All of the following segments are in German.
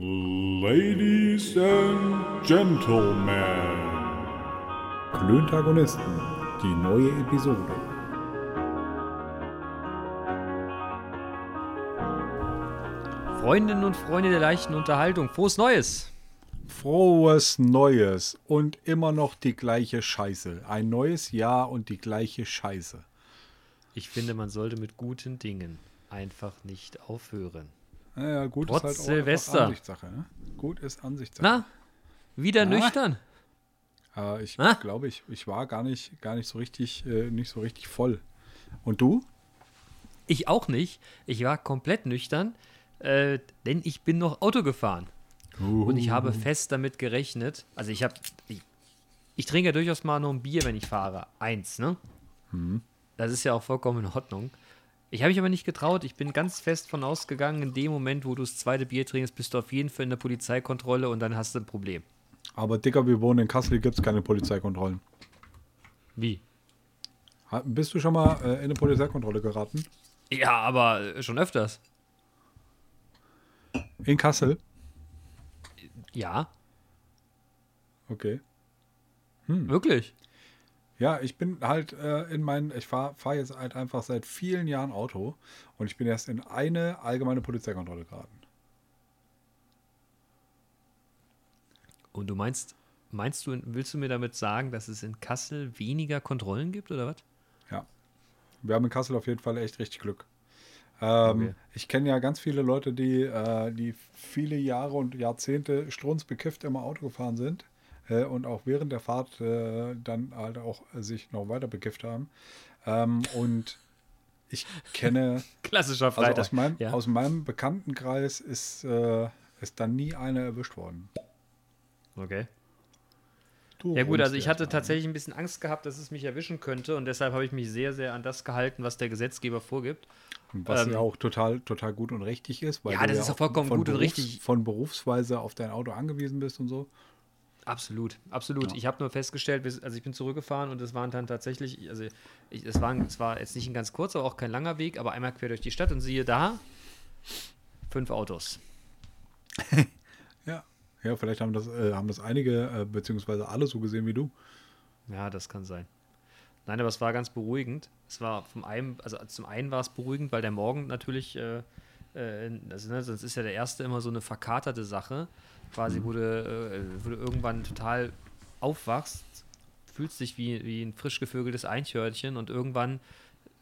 Ladies and Gentlemen. Klöntagonisten, die neue Episode. Freundinnen und Freunde der leichten Unterhaltung, frohes Neues! Frohes Neues und immer noch die gleiche Scheiße. Ein neues Jahr und die gleiche Scheiße. Ich finde, man sollte mit guten Dingen einfach nicht aufhören. Naja, gut Trotz ist halt auch Silvester. Ansichtssache. Ne? Gut ist Ansichtssache. Na, wieder Na? nüchtern? Äh, ich Ah. glaube, ich, ich war gar nicht, gar nicht so richtig, äh, nicht so richtig voll. Und du? Ich auch nicht. Ich war komplett nüchtern, äh, denn ich bin noch Auto gefahren. Und ich habe fest damit gerechnet. Also ich habe, ich, ich trinke ja durchaus mal noch ein Bier, wenn ich fahre. Eins, ne? Das ist ja auch vollkommen in Ordnung. Ich habe mich aber nicht getraut. Ich bin ganz fest von ausgegangen, in dem Moment, wo du das zweite Bier trinkst, bist du auf jeden Fall in der Polizeikontrolle und dann hast du ein Problem. Aber Dicker, wir wohnen in Kassel, gibt es keine Polizeikontrollen. Wie? Bist du schon mal äh, in eine Polizeikontrolle geraten? Ja, aber äh, schon öfters. In Kassel? Ja, Okay. wirklich. Ja, ich bin halt äh, in meinen, ich fahre fahr jetzt halt einfach seit vielen Jahren Auto und ich bin erst in eine allgemeine Polizeikontrolle geraten. Und du meinst, meinst du, willst du mir damit sagen, dass es in Kassel weniger Kontrollen gibt oder was? Ja. Wir haben in Kassel auf jeden Fall echt richtig Glück. Ähm, Okay. Ich kenne ja ganz viele Leute, die, äh, die viele Jahre und Jahrzehnte strunzbekifft immer Auto gefahren sind äh, und auch während der Fahrt äh, dann halt auch sich noch weiter bekifft haben. Ähm, und ich kenne, Klassischer also Freitag. aus meinem, ja. aus meinem Bekanntenkreis ist, äh, ist dann nie einer erwischt worden. okay. Du Ja gut, also ich hatte ne? tatsächlich ein bisschen Angst gehabt, dass es mich erwischen könnte und deshalb habe ich mich sehr, sehr an das gehalten, was der Gesetzgeber vorgibt. Und Was Ähm, ja auch total, total gut und richtig ist. Weil Ja, du das ist ja auch vollkommen gut und Berufs- richtig. Von Berufsweise auf dein Auto angewiesen bist und so. Absolut, absolut. Ja. Ich habe nur festgestellt, also ich bin zurückgefahren und es waren dann tatsächlich, also ich, es war zwar jetzt nicht ein ganz kurzer, auch kein langer Weg, aber einmal quer durch die Stadt und siehe da, fünf Autos. Ja. Ja, vielleicht haben das, äh, haben das einige, äh, beziehungsweise alle so gesehen wie du. Ja, das kann sein. Nein, aber es war ganz beruhigend. Es war vom einen, also zum einen war es beruhigend, weil der Morgen natürlich, äh, äh, also ne, sonst ist ja der erste immer so eine verkaterte Sache, quasi, wo, du, äh, wo du irgendwann total aufwachst, fühlst dich wie, wie ein frisch gevögeltes Eichhörnchen und irgendwann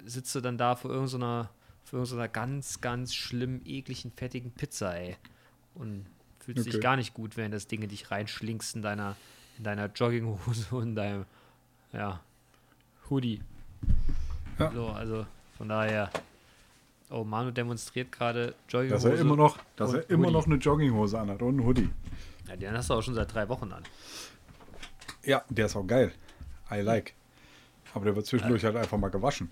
sitzt du dann da vor irgendeiner, vor irgendeiner ganz, ganz schlimm, ekligen, fettigen Pizza, ey. Und fühlst Okay. dich gar nicht gut, während das Ding in dich reinschlingst in deiner, in deiner Jogginghose und deinem, ja, Hoodie. Ja. So, also von daher. Oh, Manu demonstriert gerade Dass Jogginghose. er immer noch, dass er immer Hoodie. noch eine Jogginghose anhat und einen Hoodie. Ja, den hast du auch schon seit drei Wochen an. Ja, der ist auch geil. I like. Aber der wird zwischendurch halt einfach mal gewaschen.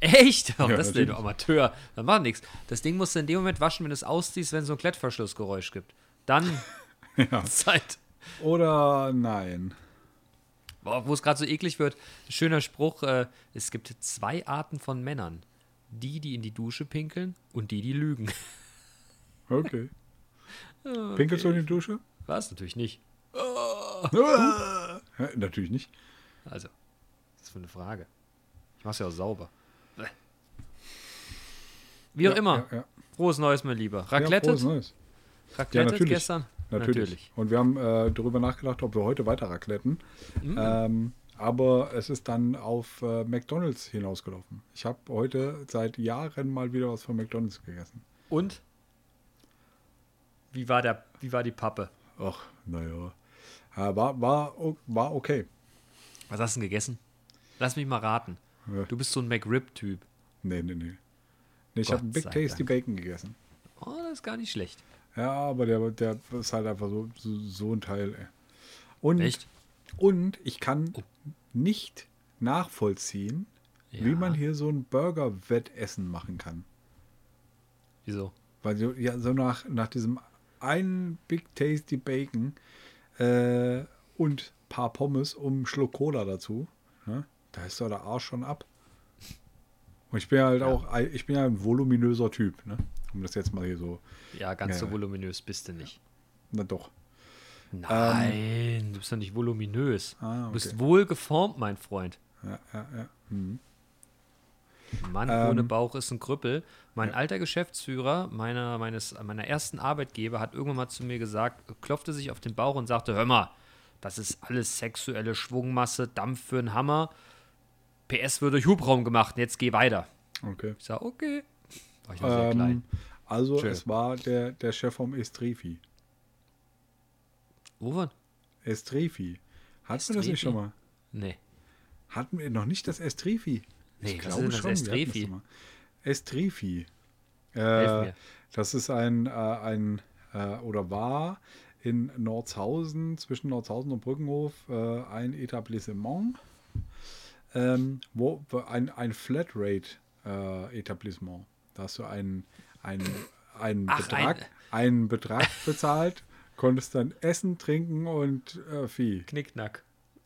Echt? Oh, Ja, das ist der natürlich. Amateur. Das macht nichts. Das Ding musst du in dem Moment waschen, wenn du es ausziehst, wenn es so ein Klettverschlussgeräusch gibt. Dann Ja. Zeit. Oder nein. Wo es gerade so eklig wird, schöner Spruch: äh, Es gibt zwei Arten von Männern. Die, die in die Dusche pinkeln und die, die lügen. Okay. Pinkelst du in die Dusche? Was? Natürlich nicht. Ja, natürlich nicht. Also, das ist für eine Frage. Ich mach's ja auch sauber. Wie auch Ja, immer. Ja. Frohes Neues, mein Lieber. Raclette? frohes Neues. Raclette natürlich. gestern? Natürlich. Und wir haben äh, darüber nachgedacht, ob wir heute weiter racletten. Mhm. Ähm, aber es ist dann auf äh, McDonalds hinausgelaufen. Ich habe heute seit Jahren mal wieder was von McDonalds gegessen. Und? Wie war, der, wie war die Pappe? Ach, naja. Äh, war, war, war okay. Was hast du denn gegessen? Lass mich mal raten. Ja. Du bist so ein McRib-Typ. Nee, nee, nee. nee ich habe Big Tasty Dank. Bacon gegessen. Oh, das ist gar nicht schlecht. Ja, aber der, der ist halt einfach so, so, so ein Teil. Ey. Und, Echt? Und ich kann nicht nachvollziehen, wie Ja. man hier so ein Burger-Wettessen machen kann. Wieso? Weil so, ja, so nach, nach diesem einen Big Tasty Bacon äh, und paar Pommes um einen Schluck Cola dazu, ne? da ist doch der Arsch schon ab. Und ich bin halt auch, ich bin ja ein voluminöser Typ, ne? Um das jetzt mal hier so. Ja, ganz Ja. so voluminös bist du nicht. Na doch. Nein, du bist doch nicht voluminös. Ah, Du bist okay. wohl geformt, mein Freund. Ja, ja, ja. Mhm. Mann Ähm, ohne Bauch ist ein Krüppel. Mein alter Geschäftsführer meiner, meines, meiner ersten Arbeitgeber hat irgendwann mal zu mir gesagt, klopfte sich auf den Bauch und sagte, hör mal, das ist alles sexuelle Schwungmasse, Dampf für einen Hammer. PS wird durch Hubraum gemacht, jetzt geh weiter. Okay. Ich sag, okay. War ich noch sehr Ähm, klein. also Schön. es war der, der Chef vom Estrifi. Wovon? Estrifi. Hatten wir das nicht schon mal? Nee. Hatten wir noch nicht das Estrifi? Nee, ich glaube das schon. Estrifi? das. Helf Äh, das ist ein, äh, ein äh, oder war in Nordshausen, zwischen Nordshausen und Brückenhof, äh, ein Etablissement, ähm, wo wo ein, ein Flatrate-Etablissement. da hast du einen, einen, einen, Ach, Betrag, ein- einen Betrag bezahlt, konntest dann essen, trinken und äh, Vieh. Knickknack.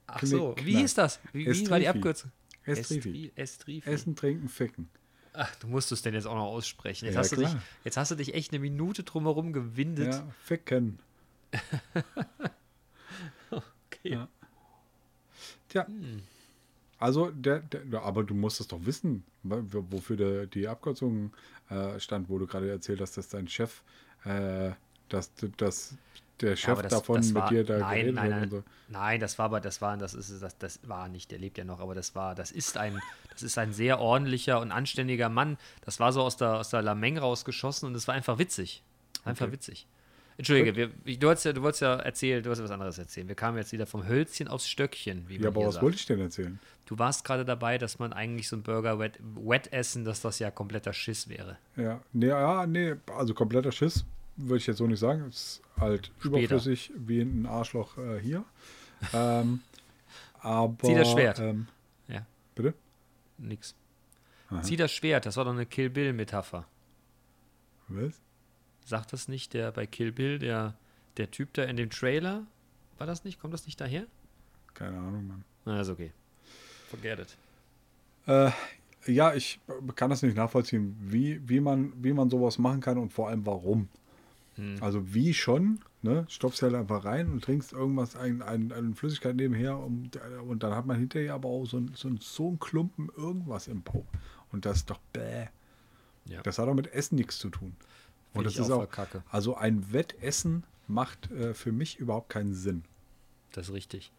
Ach Knick, so, wie hieß das? Wie, wie war die. Abkürzung? Estrifi. Estri- Estrifi. Essen, trinken, ficken. Ach, du musst es denn jetzt auch noch aussprechen. Jetzt, Ja, hast du dich, jetzt hast du dich echt eine Minute drumherum gewindet. Ja, ficken. Okay. Ja. Tja. Also, der, der, aber du musst es doch wissen, wofür der, die Abkürzung äh, stand, wo du gerade erzählt hast, dass dein Chef, äh, dass, dass der Chef aber das- davon das mit war- dir da nein, nein, nein. und so. Nein, das war aber, das war, das ist, das, das war nicht, der lebt ja noch, aber das war, das ist ein, das ist ein sehr ordentlicher und anständiger Mann. Das war so aus der, aus der Lameng rausgeschossen und es war einfach witzig. Einfach Okay. witzig. Entschuldige, wir, du, hast ja, du wolltest ja erzählen, du hast ja was anderes erzählen. Wir kamen jetzt wieder vom Hölzchen aufs Stöckchen, wie man Ja, aber hier was sagt. wollte ich denn erzählen? Du warst gerade dabei, dass man eigentlich so einen Burger wet, wet essen, dass das ja kompletter Schiss wäre. Ja, nee, ja, nee, also kompletter Schiss würde ich jetzt so nicht sagen. Es halt Später. überflüssig wie ein Arschloch äh, hier. ähm, aber. Zieh das Schwert. Ähm, Ja. bitte? Nix. Aha. Zieh das Schwert, das war doch eine Kill Bill-Metapher. Was? Sagt das nicht der bei Kill Bill, der, der Typ da in dem Trailer? War das nicht? Kommt das nicht daher? Keine Ahnung, Mann. Na, ist okay. Forget it. Äh, ja, ich kann das nicht nachvollziehen, wie, wie, man, wie man sowas machen kann und vor allem warum. Hm. Also wie schon, ne? Stopfst halt einfach rein und trinkst irgendwas, ein, ein, eine Flüssigkeit nebenher und, und dann hat man hinterher aber auch so, ein, so, ein, so ein Klumpen irgendwas im Bauch. Und das ist doch bäh. Ja. Das hat doch mit Essen nichts zu tun. Und Find das ich ist auch kacke. also ein Wettessen macht äh, für mich überhaupt keinen Sinn. Das ist richtig.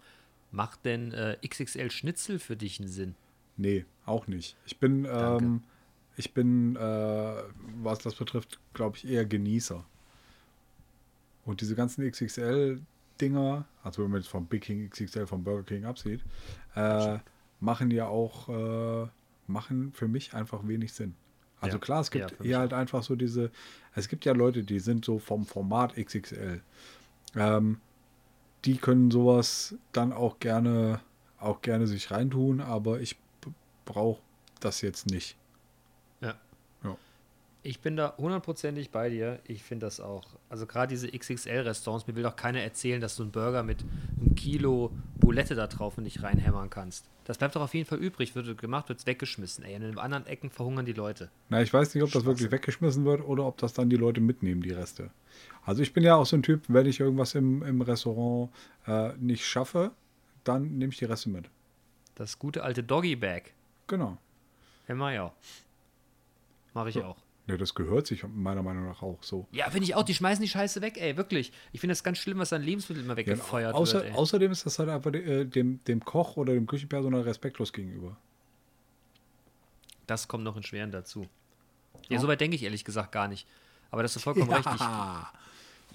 Macht denn äh, XXL Schnitzel für dich einen Sinn? Nee, auch nicht. Ich bin, ähm, ich bin, äh, was das betrifft, glaube ich, eher Genießer. Und diese ganzen XXL-Dinger, also wenn man jetzt vom Big King XXL vom Burger King absieht, äh, machen ja auch, äh, machen für mich einfach wenig Sinn. Also Ja, klar, es ja, gibt mich eher halt einfach so diese, es gibt ja Leute, die sind so vom Format XXL. Ähm, die können sowas dann auch gerne, auch gerne sich reintun, aber ich brauche das jetzt nicht. Ich bin da hundertprozentig bei dir. Ich finde das auch. Also gerade diese XXL-Restaurants, mir will doch keiner erzählen, dass du einen Burger mit einem Kilo Boulette da drauf nicht reinhämmern kannst. Das bleibt doch auf jeden Fall übrig, wird gemacht, wird weggeschmissen. Ey, in den anderen Ecken verhungern die Leute. Na, ich weiß nicht, ob das wirklich weggeschmissen wird oder ob das dann die Leute mitnehmen, die Reste. Also ich bin ja auch so ein Typ, wenn ich irgendwas im, im Restaurant äh, nicht schaffe, dann nehme ich die Reste mit. Das gute alte Doggy-Bag. Genau. Ja, mach ich auch. Mache ich Ja. auch. Ja, das gehört sich meiner Meinung nach auch so. Ja, finde ich auch. Die schmeißen die Scheiße weg, ey, wirklich. Ich finde das ganz schlimm, was an Lebensmitteln immer Ja, weggefeuert außer, wird, ey. außerdem ist das halt einfach äh, dem, dem Koch oder dem Küchenpersonal respektlos gegenüber. Das kommt noch in Schweren dazu. Ja, Ja. soweit denke ich ehrlich gesagt gar nicht. Aber das ist vollkommen Ja. richtig.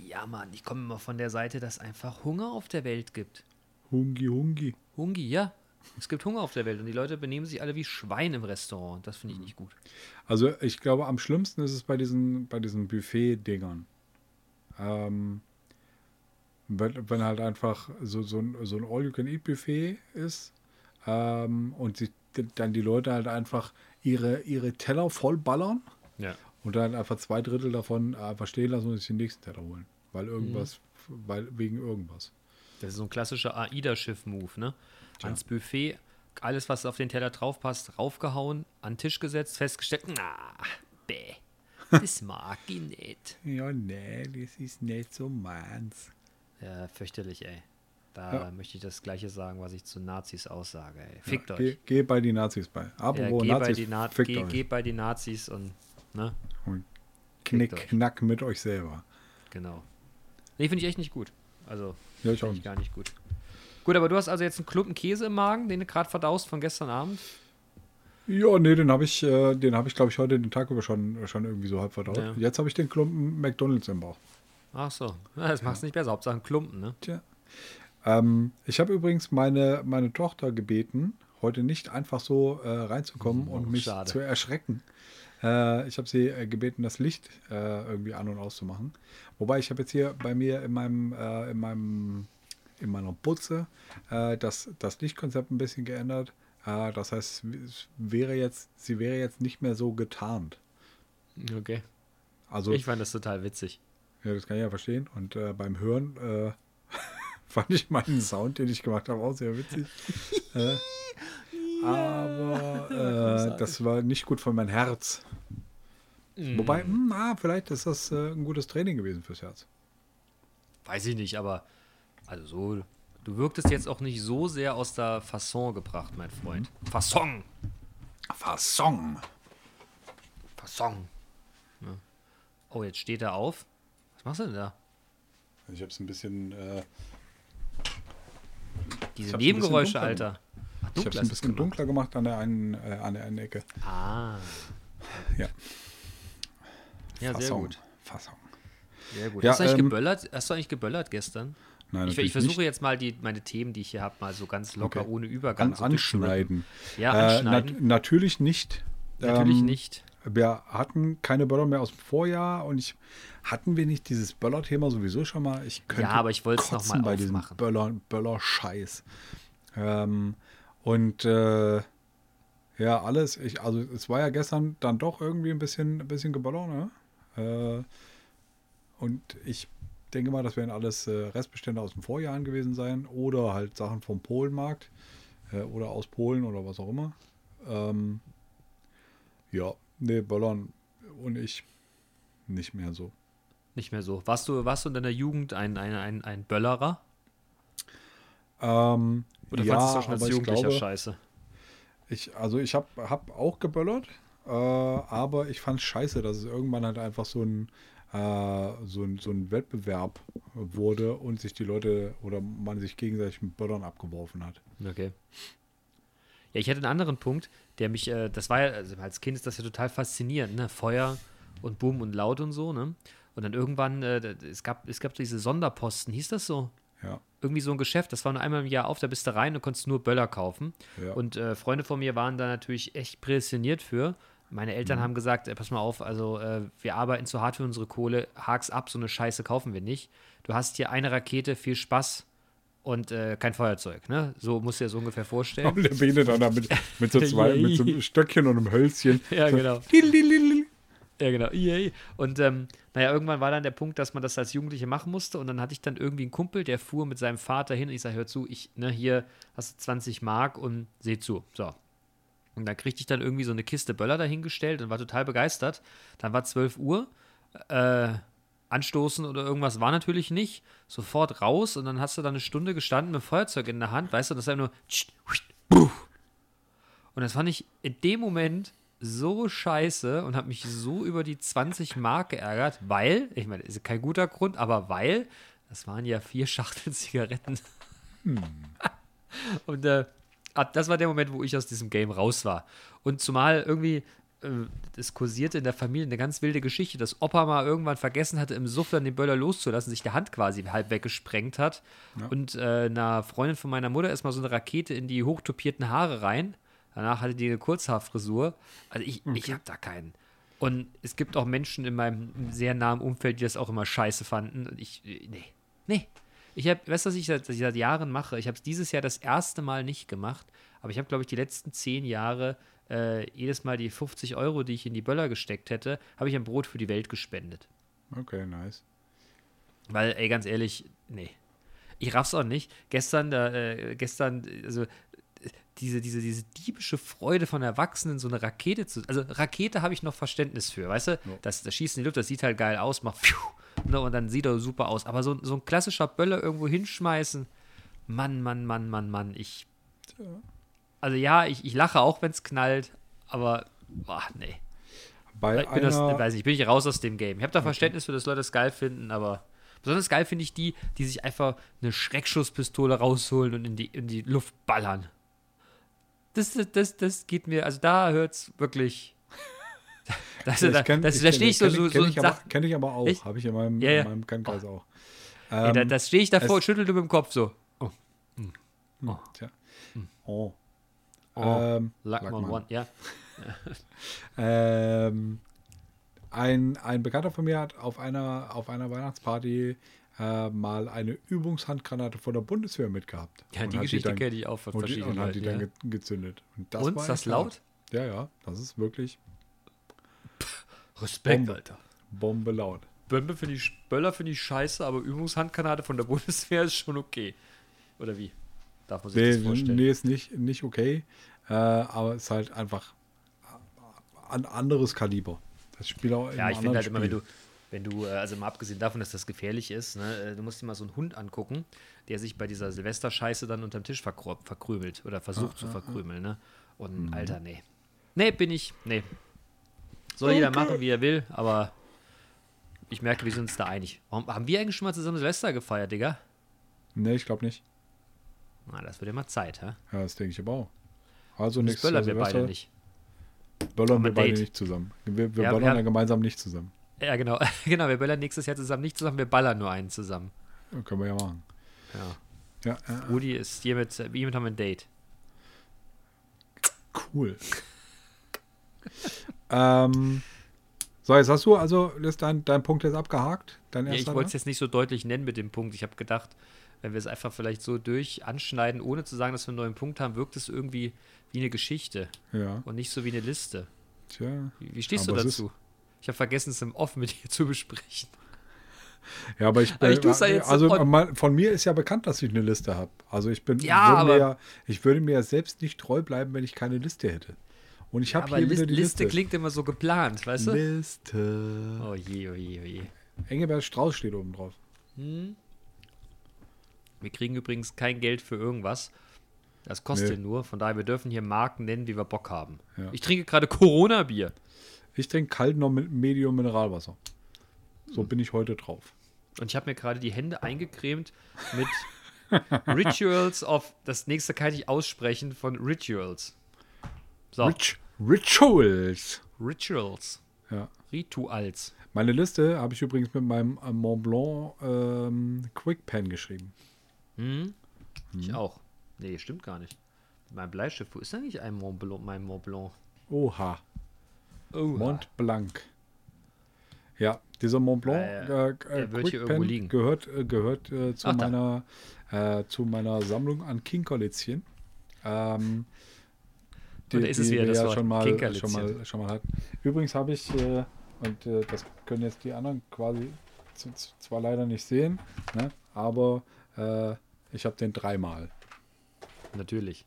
Ja, Mann, ich komme immer von der Seite, dass es einfach Hunger auf der Welt gibt. Hungi, hungi. Hungi, ja. Es gibt Hunger auf der Welt und die Leute benehmen sich alle wie Schwein im Restaurant. Das finde ich nicht gut. Also ich glaube, am schlimmsten ist es bei diesen, bei diesen Buffet-Dingern. Ähm, wenn, wenn halt einfach so, so ein, so ein All-You-Can-Eat-Buffet ist ähm, und sich dann die Leute halt einfach ihre, ihre Teller vollballern Ja. und dann einfach zwei Drittel davon einfach stehen lassen und sich den nächsten Teller holen. Weil irgendwas, weil wegen irgendwas. Das ist so ein klassischer AIDA-Schiff-Move, ne? Ans Buffet, alles, was auf den Teller drauf passt, raufgehauen, an den Tisch gesetzt, festgestellt, na, bäh. Das mag ich nicht. Ja, nee, das ist nicht so meins. Ja, fürchterlich, ey. Da Ja. möchte ich das Gleiche sagen, was ich zu Nazis aussage, ey. Fickt ja, euch. Geh, geh bei die Nazis bei. Ja, Apropos geh, bei Nazis, die Na fickt geh, euch. geh bei die Nazis und, ne? Und knick, knack mit euch selber. Genau. Nee, finde ich echt nicht gut. Also, Ja, ich auch finde ich nicht. gar nicht gut. Gut, aber du hast also jetzt einen Klumpen Käse im Magen, den du gerade verdaust von gestern Abend. Ja, nee, den habe ich, äh, den habe ich, glaube ich, heute den Tag über schon, schon irgendwie so halb verdaut. Ja. Jetzt habe ich den Klumpen McDonalds im Bauch. Ach so. Ja, das macht es nicht besser. Hauptsache ein Klumpen, ne? Tja. Ähm, ich habe übrigens meine, meine Tochter gebeten, heute nicht einfach so äh, reinzukommen Oh, und mich schade. zu erschrecken. Äh, ich habe sie äh, gebeten, das Licht äh, irgendwie an- und auszumachen. Wobei ich habe jetzt hier bei mir in meinem, äh, in meinem in meiner Putze äh, das, das Lichtkonzept ein bisschen geändert. Äh, das heißt, es wäre jetzt, sie wäre jetzt nicht mehr so getarnt. Okay. Also Ich fand das total witzig. Ja, das kann ich ja verstehen. Und äh, beim Hören äh, fand ich meinen Sound, den ich gemacht habe, auch sehr witzig. äh, aber äh, das war nicht gut für mein Herz. Wobei, hm, na, vielleicht ist das äh, ein gutes Training gewesen fürs Herz. Weiß ich nicht, aber also so. Du wirktest jetzt auch nicht so sehr aus der Fasson gebracht, mein Freund. Fasson! Fasson. Fasson! Ja. Oh, jetzt steht er auf. Was machst du denn da? Ich habe es ein bisschen, äh, Diese hab's Nebengeräusche, Alter. Ach, ich es ein bisschen gemacht. dunkler gemacht an der einen, äh, an der einen Ecke. Ah. Ja. Ja, sehr Fasson. gut. Fasson. Sehr gut. Ja, hast, du eigentlich ähm, geböllert? hast du eigentlich geböllert gestern? Nein, Ich, ich versuche nicht. jetzt mal die, meine Themen, die ich hier habe, mal so ganz locker, Okay. ohne Übergang An, so anschneiden. Ja, Äh, anschneiden. nat natürlich nicht. Natürlich Ähm, nicht. Wir hatten keine Böller mehr aus dem Vorjahr und ich hatten wir nicht dieses Böller-Thema sowieso schon mal. Ich könnte Ja, aber ich wollte es noch kotzen mal bei diesem. Böller, Böller-Scheiß. Ähm, und äh, ja, alles. Ich, also es war ja gestern dann doch irgendwie ein bisschen, ein bisschen Geböller, ne? Äh, und ich denke mal, das werden alles äh, Restbestände aus den Vorjahren gewesen sein oder halt Sachen vom Polenmarkt äh, oder aus Polen oder was auch immer. Ähm, ja, nee, Böllern und ich nicht mehr so. Nicht mehr so. Warst du, warst du in deiner Jugend ein, ein, ein, ein Böllerer? Ähm, Oder ja, fandest du schon als Jugendlicher glaube, scheiße? ich, also ich habe hab auch geböllert, äh, aber ich fand scheiße, dass es irgendwann halt einfach so ein, so ein, so ein Wettbewerb wurde und sich die Leute oder man sich gegenseitig mit Böllern abgeworfen hat. Okay. Ja, ich hatte einen anderen Punkt, der mich, äh, das war ja, also als Kind ist das ja total faszinierend, ne? Feuer und Bumm und Laut und so, ne? Und dann irgendwann, äh, es gab, es gab diese Sonderposten, hieß das so? Ja, Irgendwie so ein Geschäft, das war nur einmal im Jahr auf, da bist du rein und konntest nur Böller kaufen. ja. Und äh, Freunde von mir waren da natürlich echt prädestiniert für. Meine Eltern Mhm. haben gesagt, äh, pass mal auf, also äh, wir arbeiten zu hart für unsere Kohle, hak's ab, so eine Scheiße kaufen wir nicht. Du hast hier eine Rakete, viel Spaß und äh, kein Feuerzeug, ne? So musst du dir das ungefähr vorstellen. Und der Bene dann da mit, mit, so zwei, mit so einem Stöckchen und einem Hölzchen. Ja, so, genau. Ja, genau. Yay. Und ähm, naja, irgendwann war dann der Punkt, dass man das als Jugendliche machen musste. Und dann hatte ich dann irgendwie einen Kumpel, der fuhr mit seinem Vater hin. Und ich sage, hör zu, ich, ne, hier hast du 20 Mark und seh zu. So. Und dann kriegte ich dann irgendwie so eine Kiste Böller dahingestellt und war total begeistert. Dann war 12 Uhr. Äh, anstoßen oder irgendwas war natürlich nicht. Sofort raus und dann hast du da eine Stunde gestanden mit Feuerzeug in der Hand. Weißt du, das ist einfach nur. Und das fand ich in dem Moment so scheiße und habe mich so über die 20 Mark geärgert, weil, ich meine, ist kein guter Grund, aber weil, das waren ja vier Schachteln Zigaretten. Und äh, ab- das war der Moment, wo ich aus diesem Game raus war. Und zumal irgendwie, äh, es kursierte in der Familie eine ganz wilde Geschichte, dass Opa mal irgendwann vergessen hatte, im Suff dann den Böller loszulassen, sich die Hand quasi halb weggesprengt hat. Und äh, einer Freundin von meiner Mutter ist mal so eine Rakete in die hochtopierten Haare rein. Danach hatte die eine Kurzhaarfrisur. Also ich, ich habe da keinen. Und es gibt auch Menschen in meinem sehr nahen Umfeld, die das auch immer scheiße fanden. Und ich, äh, nee, nee. Ich habe, weißt du, was ich seit, ich seit Jahren mache? Ich habe es dieses Jahr das erste Mal nicht gemacht, aber ich habe, glaube ich, die letzten zehn Jahre äh, jedes Mal die 50 Euro, die ich in die Böller gesteckt hätte, habe ich ein Brot für die Welt gespendet. Okay, nice. Weil, ey, ganz ehrlich, nee. Ich raff's auch nicht. Gestern, da, äh, gestern, also, diese, diese, diese diebische Freude von Erwachsenen, so eine Rakete zu. Also Rakete habe ich noch Verständnis für, weißt du? Das, das Schießen in die Luft, das sieht halt geil aus, macht pfiuh, ne, und dann sieht er super aus. Aber so, so ein klassischer Böller irgendwo hinschmeißen, Mann, Mann, Mann, Mann, Mann, ich. Also ja, ich, ich lache auch, wenn es knallt, aber boah, nee. Bei Ich bin, das, weiß nicht, bin ich raus aus dem Game. Ich habe da Verständnis für, dass Leute das geil finden, aber besonders geil finde ich die, die sich einfach eine Schreckschusspistole rausholen und in die, in die Luft ballern. Das, das, das, das geht mir, also da hört es wirklich. Das, da, kenn- das, ich da stehe ich so, kenn so, kenn so ich aber, kenn ich aber auch. Habe ich in meinem, Ja, ja. in meinem Bekanntenkreis auch. Ey, da, Ähm, da stehe ich davor und schüttelte mit dem Kopf so. Oh, Tja. Oh. oh, Ähm, Lackman Lackman. One, ja. Ähm, ein, ein Bekannter von mir hat auf einer, auf einer Weihnachtsparty äh, mal eine Übungshandgranate von der Bundeswehr mitgehabt. Ja, Und die Geschichte kenne ich auch von und, verschiedenen und hat die dann Ja. ge gezündet. Und das Und war ist das laut? Ja, ja, das ist wirklich Respekt, Bombe. Alter. Bombe laut. Bömbe finde ich, Böller finde ich scheiße, aber Übungshandgranate von der Bundeswehr ist schon okay. Oder wie? Darf man sich Nee, das vorstellen? nee, ist nicht, nicht okay, äh, aber es ist halt einfach ein anderes Kaliber. Das Spiel auch Ja, ich finde halt anderen immer, wenn Spiel. du, wenn du, äh, also mal abgesehen davon, dass das gefährlich ist, ne, äh, du musst dir mal so einen Hund angucken, der sich bei dieser Silvesterscheiße dann unterm Tisch verkrümelt oder versucht zu verkrümeln, ne? Und Mhm. Alter, nee. Nee, bin ich, nee. Soll jeder machen, wie er will, aber ich merke, wir sind uns da einig. Warum, haben wir eigentlich schon mal zusammen Silvester gefeiert, Digga? Nee, ich glaube nicht. Na, das wird ja mal Zeit, hä? Ja, das denke ich aber auch. Also Das nächstes böllern Jahr wir beide nicht. böllern wir beide Date. nicht zusammen. Wir, wir Ja, böllern wir haben- dann gemeinsam nicht zusammen. Ja, genau. genau, wir böllern nächstes Jahr zusammen nicht zusammen, wir ballern nur einen zusammen. Ja, können wir ja machen. Ja. Ja, äh, Rudi ist hiermit, hiermit haben wir ein Date. cool. Ähm, so, jetzt hast du also ist dein, dein Punkt jetzt abgehakt. Dein Ja, ich wollte es jetzt nicht so deutlich nennen mit dem Punkt. Ich habe gedacht, wenn wir es einfach vielleicht so durch anschneiden, ohne zu sagen, dass wir einen neuen Punkt haben, wirkt es irgendwie wie eine Geschichte Ja, und nicht so wie eine Liste. tja. Wie, wie stehst du dazu? Ich habe vergessen, es im Off mit dir zu besprechen. Ja, aber ich, Aber ich also von mir ist ja bekannt, dass ich eine Liste habe. Also ich bin, Ja, würde aber- mir ich würde mir ja selbst nicht treu bleiben, wenn ich keine Liste hätte. Und ich habe hier Liste, wieder die Liste Liste. klingt immer so geplant, weißt du? Liste. Oh je, oh je, oh je. Engelbert Strauß steht oben drauf. Wir kriegen übrigens kein Geld für irgendwas. Das kostet Nee. nur. Von daher, wir dürfen hier Marken nennen, wie wir Bock haben. Ja. Ich trinke gerade Corona-Bier. Ich trinke kalt noch mit Medium Mineralwasser. Hm. So bin ich heute drauf. Und ich habe mir gerade die Hände eingecremt mit Rituals of. Das nächste kann ich aussprechen von Rituals. So, Rit Rituals. Rituals. Ja. Rituals. Meine Liste habe ich übrigens mit meinem äh, Mont Blanc ähm, Quick Pen geschrieben. Hm? Ich auch. Nee, stimmt gar nicht. Mein Bleistift, wo ist eigentlich ein Mont Blanc, mein Mont Blanc? Oha. Oh, Mont Blanc. Ja, dieser Mont Blanc Äh, äh, äh, Quick Pen gehört, äh, gehört äh, zu, Ach, meiner, zu meiner Sammlung an Kinkerlitzchen. Ähm, Und da ist es wieder wir das ja Wort, schon mal, schon mal, schon mal hatten. Übrigens habe ich, äh, und äh, das können jetzt die anderen quasi zwar leider nicht sehen, ne, aber äh, ich habe den dreimal. Natürlich.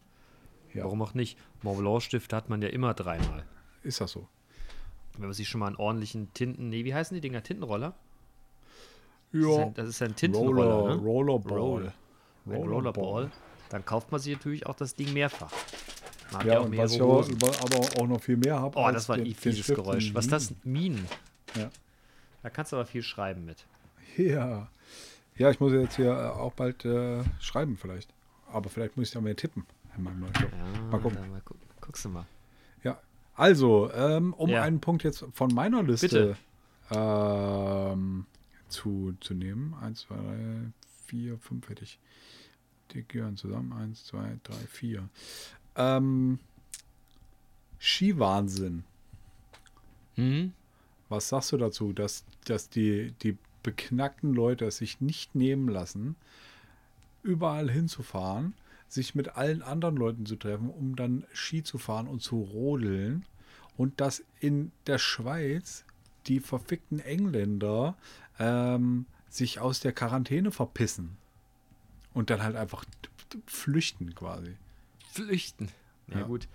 Ja. Warum auch nicht? Mont Blanc Stift hat man ja immer dreimal. Ist das so? Wenn man sich schon mal einen ordentlichen Tinten, nee, wie heißen die Dinger? Tintenroller? Das ist Ja. ein, ein Tintenroller, Roller, ne? Rollerball. Roll. Ein Rollerball. Dann kauft man sich natürlich auch das Ding mehrfach. Man Ja, auch und was ich aber, aber auch noch viel mehr habe. Oh, das war ein fieses Geräusch. Was ist das? Minen. Ja. Da kannst du aber viel schreiben mit. Ja. Ja, ich muss jetzt hier äh, auch bald äh, schreiben vielleicht. Aber vielleicht muss ich da mehr tippen in meinem neuen Job. Ja, Mal gucken. Mal gucken. Guckst du mal. Ja. Also, ähm, um Ja. einen Punkt jetzt von meiner Liste ähm, zu, zu nehmen. Eins, zwei, drei, vier, fünf hätte ich. Die gehören zusammen. Eins, zwei, drei, vier. Ähm, Skiwahnsinn. Mhm. Was sagst du dazu, dass, dass die, die beknackten Leute es sich nicht nehmen lassen, überall hinzufahren, sich mit allen anderen Leuten zu treffen, um dann Ski zu fahren und zu rodeln und dass in der Schweiz die verfickten Engländer ähm, sich aus der Quarantäne verpissen und dann halt einfach flüchten quasi. Flüchten. Ja, Ja. gut.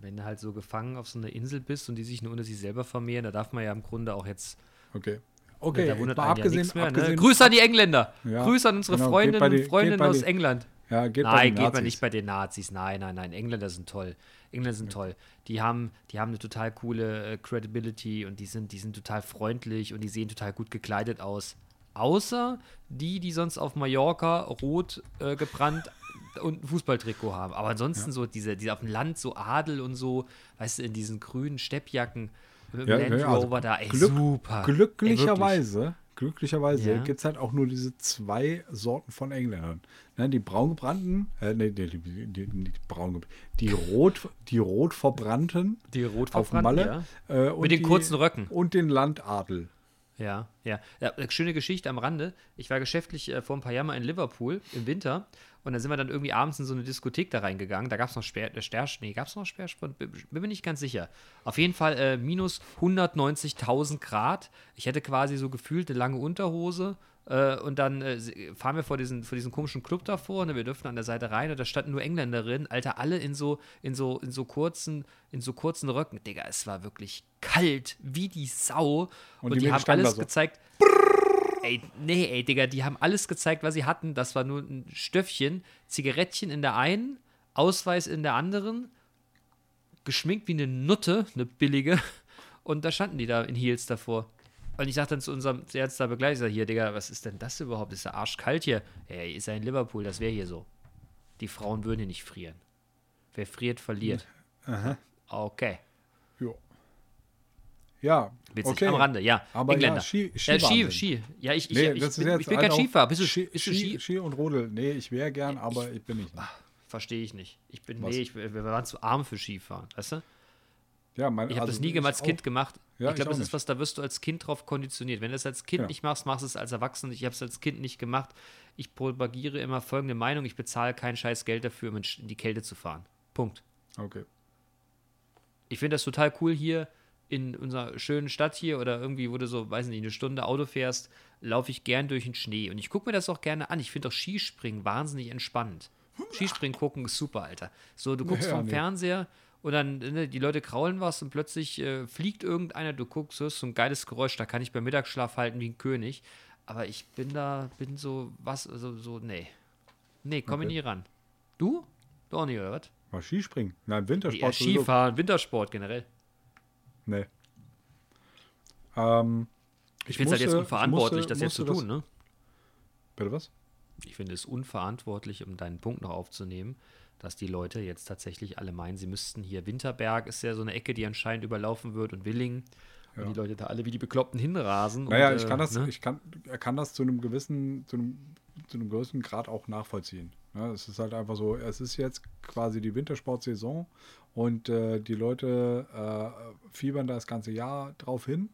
Wenn du halt so gefangen auf so einer Insel bist und die sich nur unter sich selber vermehren, da darf man ja im Grunde auch jetzt. Okay. ne, Okay, da wundert abgesehen, ja mehr. Ne? abgesehen Grüße an die Engländer. Ja, Grüße an unsere genau, Freundinnen und Freundinnen aus den- England. Ja, geht Nein, geht man nicht bei den Nazis. Nein, nein, nein. Engländer sind toll. Engländer sind toll. Die haben, die haben eine total coole äh, Credibility und die sind, die sind total freundlich und die sehen total gut gekleidet aus. Außer die, die sonst auf Mallorca rot äh, gebrannt und ein Fußballtrikot haben. Aber ansonsten so diese, diese auf dem Land so Adel und so, weißt du, in diesen grünen Steppjacken mit dem Ja, Land ja, also Rover da, ey, Glück- super. Ey, wirklich. Glücklicherweise, glücklicherweise Ja. gibt es halt auch nur diese zwei Sorten von Engländern. Ne, die braungebrannten, äh, nee, die, die, die, die, braun, die rot, die rot verbrannten Die rot auf verbrannten, Malle ja. äh, und Mit den kurzen Röcken. und den Landadel. Ja, ja, ja. Schöne Geschichte am Rande. Ich war geschäftlich äh, vor ein paar Jahren mal in Liverpool im Winter und dann sind wir dann irgendwie abends in so eine Diskothek da reingegangen. Da gab es noch Sperr, äh, nee, gab es noch Sperrsport? Bin bin mir nicht ganz sicher. Auf jeden Fall äh, minus 190.000 Grad. Ich hätte quasi so gefühlt eine lange Unterhose. Äh, und dann äh, fahren wir vor diesen, vor diesen komischen Club davor, ne? wir dürfen an der Seite rein und da standen nur Engländerinnen, Alter, alle in so, in so, in so kurzen, in so kurzen Röcken. Digga, es war wirklich kalt wie die Sau. Und, Und die die haben alles so. gezeigt. Ey, nee, ey, Digga, die haben alles gezeigt, was sie hatten. Das war nur ein Stöffchen, Zigarettchen in der einen, Ausweis in der anderen, geschminkt wie eine Nutte, eine billige. Und da standen die da in Heels davor. Und ich sag dann zu unserem da Begleiter, hier, Digga, was ist denn das überhaupt? Ist ja arschkalt hier. Ey, ist ja in Liverpool, das wäre hier so. Die Frauen würden hier nicht frieren. Wer friert, verliert. Okay. Ja, Witzig. okay. Am Rande, ja. Aber Engländer. ja, Ski, ja, Ski, Skiwahnsinn. Ski. Ja, ich, ich, Nee, ich, ist bin, ich bin kein auch Skifahrer. Bist du, Ski, bist du Ski, Ski? Ski und Rodel. Nee, ich wäre gern, aber ich bin nicht. Verstehe ich nicht. Ich bin, Was? nee, ich, wir waren zu arm für Skifahren, weißt du? Ja, mein, Ich habe also das nie ich als auch. Kind gemacht. Ja, ich glaube, ich auch das ist was, da wirst du als Kind drauf konditioniert. Wenn du es als Kind Ja. nicht machst, machst du es als Erwachsener. Ich habe es als Kind nicht gemacht. Ich propagiere immer folgende Meinung: Ich bezahle kein scheiß Geld dafür, um in die Kälte zu fahren. Punkt. Okay. Ich finde das total cool hier in unserer schönen Stadt hier oder irgendwie, wo du so, weiß nicht, eine Stunde Auto fährst, laufe ich gern durch den Schnee. Und ich gucke mir das auch gerne an. Ich finde auch Skispringen wahnsinnig entspannend. Skispringen gucken ist super, Alter. So, du guckst Ja, vom. Fernseher und dann, ne, die Leute kraulen was und plötzlich äh, fliegt irgendeiner, du guckst, hörst so ein geiles Geräusch, da kann ich beim Mittagsschlaf halten wie ein König. Aber ich bin da, bin so, was, also so, nee. Nee, komm ich Okay. nie ran. Du? Du auch nicht, oder was? Mal Skispringen. Nein, Ja, Wintersport. sowieso. Skifahren, Wintersport generell. Nee. Ähm, Ich finde es halt jetzt unverantwortlich, musste- das jetzt zu musste tun, ne? Bitte was? Ich finde es unverantwortlich, um deinen Punkt noch aufzunehmen, dass die Leute jetzt tatsächlich alle meinen, sie müssten hier Winterberg ist ja so eine Ecke, die anscheinend überlaufen wird und Willingen. Und die Leute da alle wie die Bekloppten hinrasen. Naja, und, ich kann äh, das, ne? ich kann, er kann das zu einem gewissen, zu einem, zu einem gewissen Grad auch nachvollziehen. Ja, es ist halt einfach so, es ist jetzt quasi die Wintersportsaison und äh, die Leute äh, fiebern da das ganze Jahr drauf hin.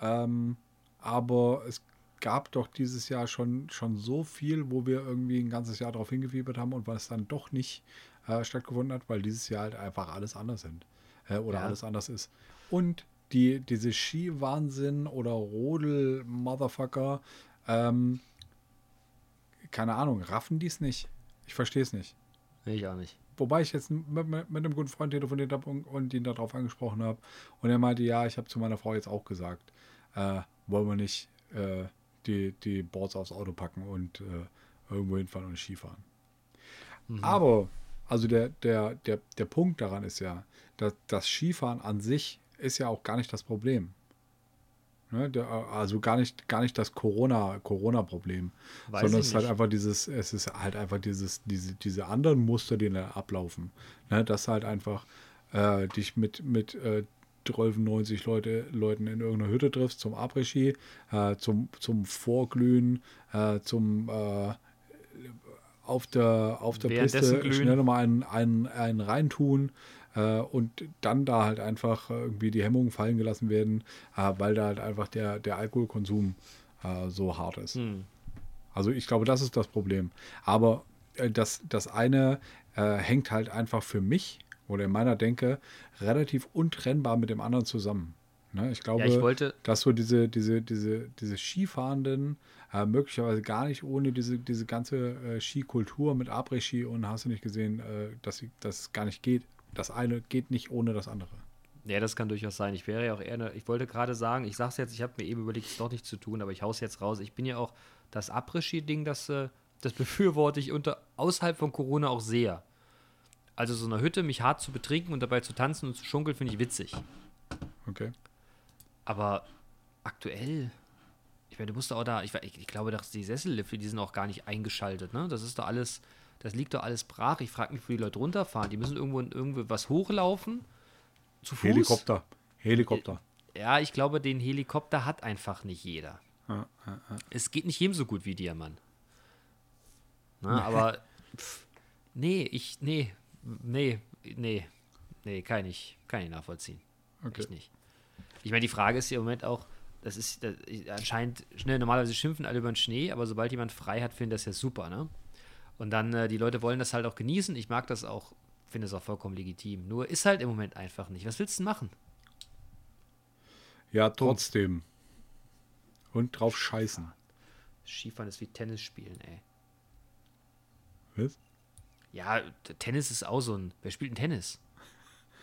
Ähm, aber es gab doch dieses Jahr schon, schon so viel, wo wir irgendwie ein ganzes Jahr drauf hingefiebert haben und was dann doch nicht äh, stattgefunden hat, weil dieses Jahr halt einfach alles anders sind. Äh, oder Ja. alles anders ist. Und die, diese Ski-Wahnsinn oder Rodel-Motherfucker, ähm, keine Ahnung, raffen die es nicht? Ich verstehe es nicht. Ich auch nicht. Wobei ich jetzt mit, mit, einem guten Freund telefoniert habe und, und ihn darauf angesprochen habe. Und er meinte, ja, ich habe zu meiner Frau jetzt auch gesagt, äh, wollen wir nicht äh, die, die Boards aufs Auto packen und äh, irgendwo hinfahren und Skifahren. Aber, also der, der, der, der Punkt daran ist ja, dass das Skifahren an sich ist ja auch gar nicht das Problem. Ne, also gar nicht, gar nicht das Corona, Corona-Problem, sondern es ist halt einfach dieses, es ist halt einfach dieses, diese, diese anderen Muster, die da ablaufen. Ne, dass halt einfach äh, dich mit, mit äh, 12, 90 Leute, Leuten in irgendeiner Hütte triffst zum Après-Ski, äh, zum, zum Vorglühen, äh, zum äh, auf der, auf der Piste glühen. schnell nochmal einen, einen, einen reintun und dann da halt einfach äh, irgendwie die Hemmungen fallen gelassen werden, äh, weil da halt einfach der, der Alkoholkonsum äh, so hart ist. Hm. Also ich glaube, das ist das Problem. Aber äh, das, das eine äh, hängt halt einfach für mich oder in meiner Denke relativ untrennbar mit dem anderen zusammen. Ne? Ich glaube, Ja, ich dass so diese, diese, diese, diese Skifahrenden äh, möglicherweise gar nicht ohne diese, diese ganze äh, Skikultur mit Après-Ski und hast du nicht gesehen, äh, dass sie- dass es gar nicht geht. Das eine geht nicht ohne das andere. Ja, das kann durchaus sein. Ich wäre ja auch eher, eine, ich wollte gerade sagen, ich sag's jetzt, ich habe mir eben überlegt, es doch nicht zu tun, aber ich hau's jetzt raus. Ich bin ja auch das Après-Ski-Ding, das, äh, das befürworte ich unter, außerhalb von Corona auch sehr. Also so eine Hütte, mich hart zu betrinken und dabei zu tanzen und zu schunkeln, finde ich witzig. Okay. Aber aktuell, ich meine, du musst auch da, ich, ich, ich glaube, dass die Sessellifte, die sind auch gar nicht eingeschaltet, ne? Das ist doch alles, das liegt doch alles brach. Ich frage mich, wo die Leute runterfahren. Die müssen irgendwo, irgendwo was hochlaufen. Zu Fuß. Helikopter. Helikopter. Ja, ich glaube, den Helikopter hat einfach nicht jeder. Ja, ja, ja. Es geht nicht jedem so gut wie dir, Mann. Na, aber pff, nee, ich, nee, nee, nee, nee, kann ich, kann ich nachvollziehen. Okay. Echt nicht. Ich meine, die Frage ist ja im Moment auch, das ist das, anscheinend, schnell, normalerweise schimpfen alle über den Schnee, aber sobald jemand frei hat, finden das ja super, ne? Und dann, äh, die Leute wollen das halt auch genießen. Ich mag das auch, finde es auch vollkommen legitim. Nur ist halt im Moment einfach nicht. Was willst du denn machen? Ja, trotzdem. Und drauf scheißen. Skifahren ist wie Tennis spielen, ey. Was? Ja, Tennis ist auch so ein. Wer spielt denn Tennis?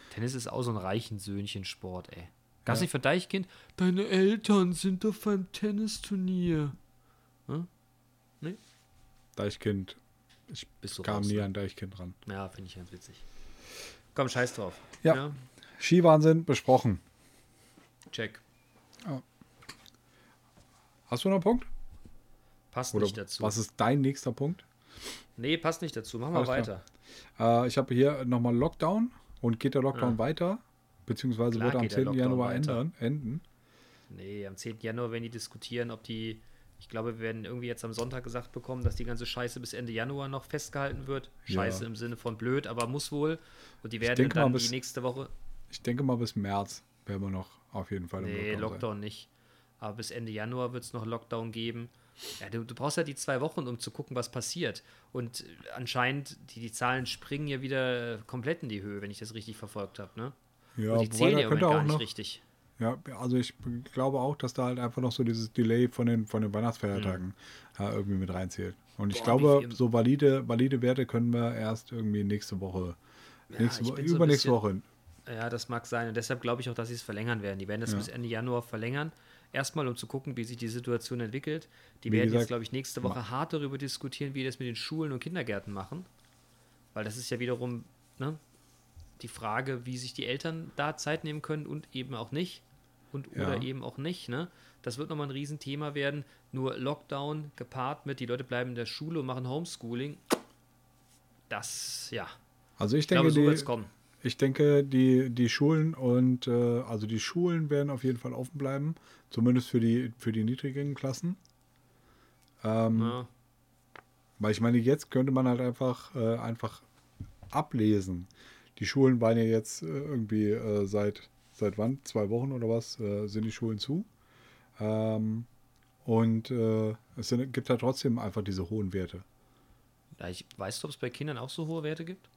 Tennis ist auch so ein reichen Söhnchen-Sport, ey. Gab's Ja. nicht von Deichkind? Deine Eltern sind doch beim Tennisturnier. Deichkind. Ich Bist kam raus, nie ne? an Deichkind ran. Ja, finde ich ganz witzig. Komm, scheiß drauf. Ja. Skiwahnsinn besprochen. check. Hast du noch einen Punkt? Passt Oder nicht dazu. was ist dein nächster Punkt? Nee, passt nicht dazu. Machen wir weiter. Äh, ich habe hier nochmal Lockdown und geht der Lockdown Ja. weiter? Beziehungsweise Klar wird am geht der 10. Lockdown Januar ändern, enden. Nee, am 10. Januar werden die diskutieren, ob die. Ich glaube, wir werden irgendwie jetzt am Sonntag gesagt bekommen, dass die ganze Scheiße bis Ende Januar noch festgehalten wird. Ja. Scheiße im Sinne von blöd, aber muss wohl. Und die werden dann bis- die nächste Woche. Ich denke mal, bis März werden wir noch auf jeden Fall im Nee, Lockdown. Lockdown nicht. Aber bis Ende Januar wird es noch Lockdown geben. Ja, du, du brauchst ja die zwei Wochen, um zu gucken, was passiert. Und äh, anscheinend, die, die Zahlen springen ja wieder komplett in die Höhe, wenn ich das richtig verfolgt habe. Ne? sein. Ja, Und die zählen ja könnte Moment gar auch nicht noch. richtig. Ja, also ich glaube auch, dass da halt einfach noch so dieses Delay von den, von den Weihnachtsfeiertagen äh, irgendwie mit reinzählt. Und ich Boah, glaube, wie viel- so valide, valide Werte können wir erst irgendwie nächste Woche, Ja, nächste ich so ein übernächste bisschen- Woche. Ja, das mag sein. Und deshalb glaube ich auch, dass sie es verlängern werden. Die werden das Ja. bis Ende Januar verlängern. Erstmal, um zu gucken, wie sich die Situation entwickelt. Die Wie werden gesagt, jetzt, glaube ich, nächste Woche hart darüber diskutieren, wie die das mit den Schulen und Kindergärten machen. Weil das ist ja wiederum ne, die Frage, wie sich die Eltern da Zeit nehmen können und eben auch nicht. Und Ja. oder eben auch nicht. Ne? Das wird nochmal ein Riesenthema werden. Nur Lockdown gepaart mit, die Leute bleiben in der Schule und machen Homeschooling. Das, ja. Also ich Ich denke, glaube, so die, ich denke, die, die Schulen und äh, also die Schulen werden auf jeden Fall offen bleiben, zumindest für die für die niedrigen Klassen. Ähm, Ja. Weil ich meine, jetzt könnte man halt einfach, äh, einfach ablesen. Die Schulen waren ja jetzt äh, irgendwie äh, seit, seit wann? Zwei Wochen oder was? Äh, sind die Schulen zu. Ähm, und äh, es sind, gibt ja trotzdem einfach diese hohen Werte. Ja, ich, weißt du, ob es bei Kindern auch so hohe Werte gibt?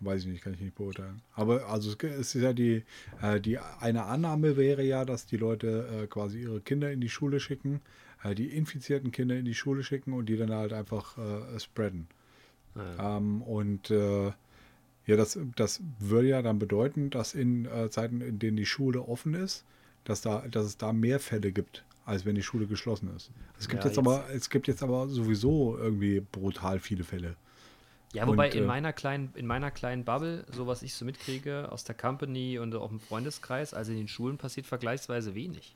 Weiß ich nicht, kann ich nicht beurteilen. Aber also es ist ja die, äh, die eine Annahme wäre ja, dass die Leute äh, quasi ihre Kinder in die Schule schicken, die infizierten Kinder in die Schule schicken und die dann halt einfach spreaden. Ähm, und ja, das, das würde ja dann bedeuten, dass in äh, Zeiten, in denen die Schule offen ist, dass, da, dass es da mehr Fälle gibt, als wenn die Schule geschlossen ist. Es gibt Ja, jetzt, jetzt- aber, es gibt jetzt aber sowieso irgendwie brutal viele Fälle. Ja, wobei Und, in äh, meiner kleinen, in meiner kleinen Bubble, so was ich so mitkriege aus der Company und auch im Freundeskreis, also in den Schulen passiert vergleichsweise wenig.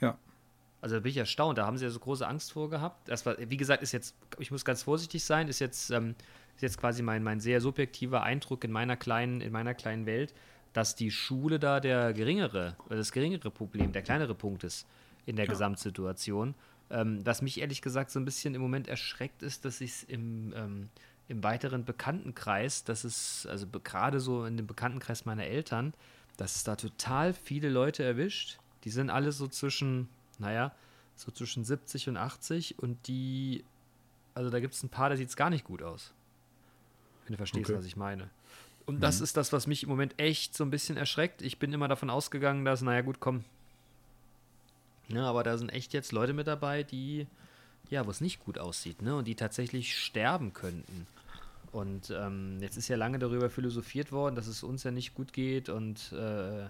Ja. Also da bin ich erstaunt, da haben sie ja so große Angst vor gehabt. Das war, wie gesagt, ist jetzt, ich muss ganz vorsichtig sein, ist jetzt, ähm, ist jetzt quasi mein, mein sehr subjektiver Eindruck in meiner kleinen, in meiner kleinen Welt, dass die Schule da der geringere, oder das geringere Problem, der kleinere Punkt ist in der Gesamtsituation. Ähm, was mich ehrlich gesagt so ein bisschen im Moment erschreckt ist, dass ich es im, ähm, im weiteren Bekanntenkreis, dass es, also gerade so in dem Bekanntenkreis meiner Eltern, dass es da total viele Leute erwischt. Die sind alle so zwischen, naja, so zwischen 70 und 80 und die, also da gibt es ein paar, da sieht es gar nicht gut aus. Wenn du verstehst, Okay. was ich meine. Und das ist das, was mich im Moment echt so ein bisschen erschreckt. Ich bin immer davon ausgegangen, dass, naja, gut, komm. Ja, aber da sind echt jetzt Leute mit dabei, die, ja, wo es nicht gut aussieht, ne? Und die tatsächlich sterben könnten. Und ähm, jetzt ist ja lange darüber philosophiert worden, dass es uns ja nicht gut geht und äh,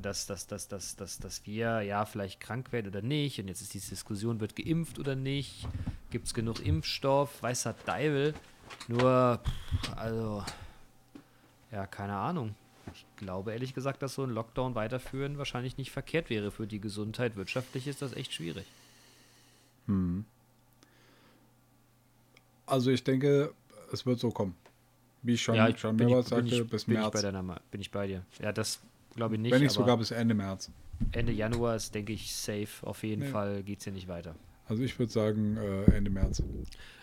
dass, dass, dass, dass, dass, dass wir ja vielleicht krank werden oder nicht. Und jetzt ist diese Diskussion, wird geimpft oder nicht? Gibt es genug Impfstoff? Weißer Deibel. Nur, also, ja, keine Ahnung. Ich glaube ehrlich gesagt, dass so ein Lockdown weiterführen wahrscheinlich nicht verkehrt wäre für die Gesundheit. Wirtschaftlich ist das echt schwierig. Hm. Also ich denke, es wird so kommen. Wie ich schon, ja, ich schon bin, mehrmals ich, sagte, ich, bis bin März. Ich bei deiner, bin ich bei dir. Ja, das glaube ich nicht. Wenn nicht sogar bis Ende März. Ende Januar ist, denke ich, safe. Auf jeden Nee. Fall geht es hier nicht weiter. Also ich würde sagen äh, Ende März.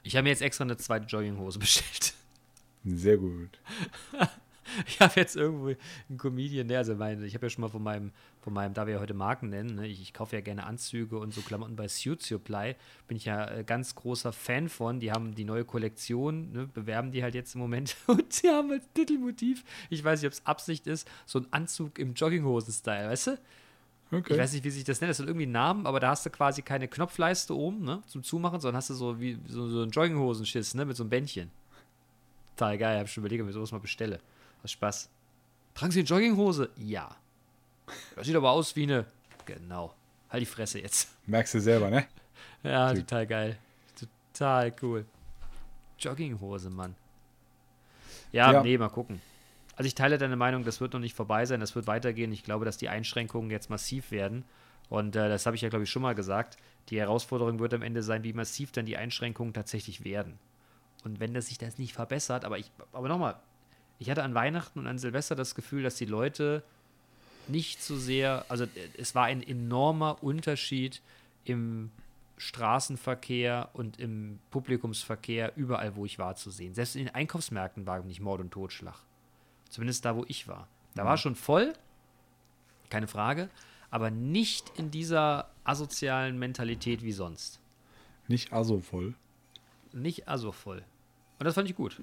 Ich habe mir jetzt extra eine zweite Jogginghose bestellt. Sehr gut. Ich habe jetzt irgendwo einen Comedian, der, also mein, ich habe ja schon mal von meinem, von meinem, da wir ja heute Marken nennen, ne, ich, ich kaufe ja gerne Anzüge und so Klamotten bei Suit Supply, bin ich ja äh, ganz großer Fan von. Die haben die neue Kollektion, ne, bewerben die halt jetzt im Moment und sie haben als Titelmotiv, ich weiß nicht, ob es Absicht ist, so einen Anzug im Jogginghosen-Style, weißt du? Okay. Ich weiß nicht, wie sich das nennt, das hat irgendwie einen Namen, aber da hast du quasi keine Knopfleiste oben, ne, zum Zumachen, sondern hast du so wie so, so einen Jogginghosenschiss, ne, mit so einem Bändchen. Total geil, hab schon überlegt, ob ich sowas mal bestelle. Was Spaß. Tragen Sie eine Jogginghose? Ja. Das sieht aber aus wie eine. Genau. Halt die Fresse jetzt. Merkst du selber, ne? Ja, Typ. total geil. Total cool. Jogginghose, Mann. Ja, Ja. nee, mal gucken. Also ich teile deine Meinung, das wird noch nicht vorbei sein, das wird weitergehen. Ich glaube, dass die Einschränkungen jetzt massiv werden. Und äh, das habe ich ja, glaube ich, schon mal gesagt. Die Herausforderung wird am Ende sein, wie massiv dann die Einschränkungen tatsächlich werden. Und wenn das sich das nicht verbessert, aber ich, aber nochmal, ich hatte an Weihnachten und an Silvester das Gefühl, dass die Leute nicht so sehr, also äh, es war ein enormer Unterschied im Straßenverkehr und im Publikumsverkehr überall, wo ich war, zu sehen. Selbst in den Einkaufsmärkten war nicht Mord und Totschlag. Zumindest da, wo ich war. Da war schon voll, keine Frage, aber nicht in dieser asozialen Mentalität wie sonst. Nicht also voll. Nicht also voll. Und das fand ich gut.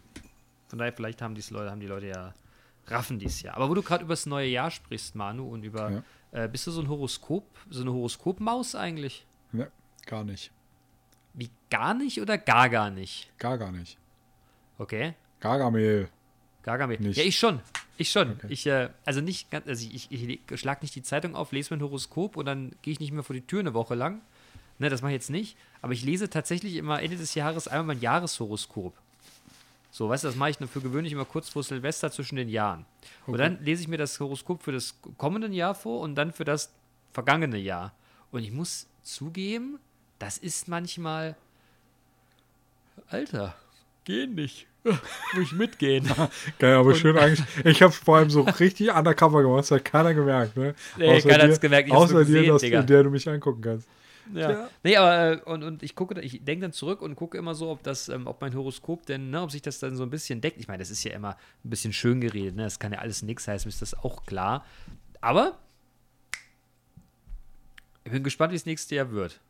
Von daher, vielleicht haben, dies Leute, haben die Leute ja raffen dies Jahr. Aber wo du gerade über das neue Jahr sprichst, Manu, und über, Ja. äh, bist du so ein Horoskop, so eine Horoskopmaus eigentlich? Ne, gar nicht. Wie gar nicht oder gar gar nicht? Gar, gar nicht. Okay. Gargamel. Gargamel. Nicht. Ja, ich schon. Ich schon. Okay. Ich, äh, also nicht ganz, also ich, ich, ich schlag nicht die Zeitung auf, lese mein Horoskop und dann gehe ich nicht mehr vor die Tür eine Woche lang. Ne, das mache ich jetzt nicht. Aber ich lese tatsächlich immer Ende des Jahres einmal mein Jahreshoroskop. So, weißt du, das mache ich nur für gewöhnlich immer kurz vor Silvester zwischen den Jahren. Und Okay. dann lese ich mir das Horoskop für das kommende Jahr vor und dann für das vergangene Jahr. Und ich muss zugeben, das ist manchmal. Alter, gehen nicht. Muss ich mitgehen. Geil, aber schön eigentlich. Ich habe vor allem so richtig undercover gemacht, das hat keiner gemerkt. Ne? Nee, Außer keiner dir- hat's gemerkt, ich Außer nur dir, gesehen, dass, Digga. in der du mich angucken kannst. Ja. Tja. Nee, aber äh, und, und ich gucke, ich denke dann zurück und gucke immer so, ob das, ähm, ob mein Horoskop denn, ne, ob sich das dann so ein bisschen deckt. Ich meine, das ist ja immer ein bisschen schön geredet, ne? Das kann ja alles nix heißen, ist das auch klar. Aber ich bin gespannt, wie es nächstes Jahr wird.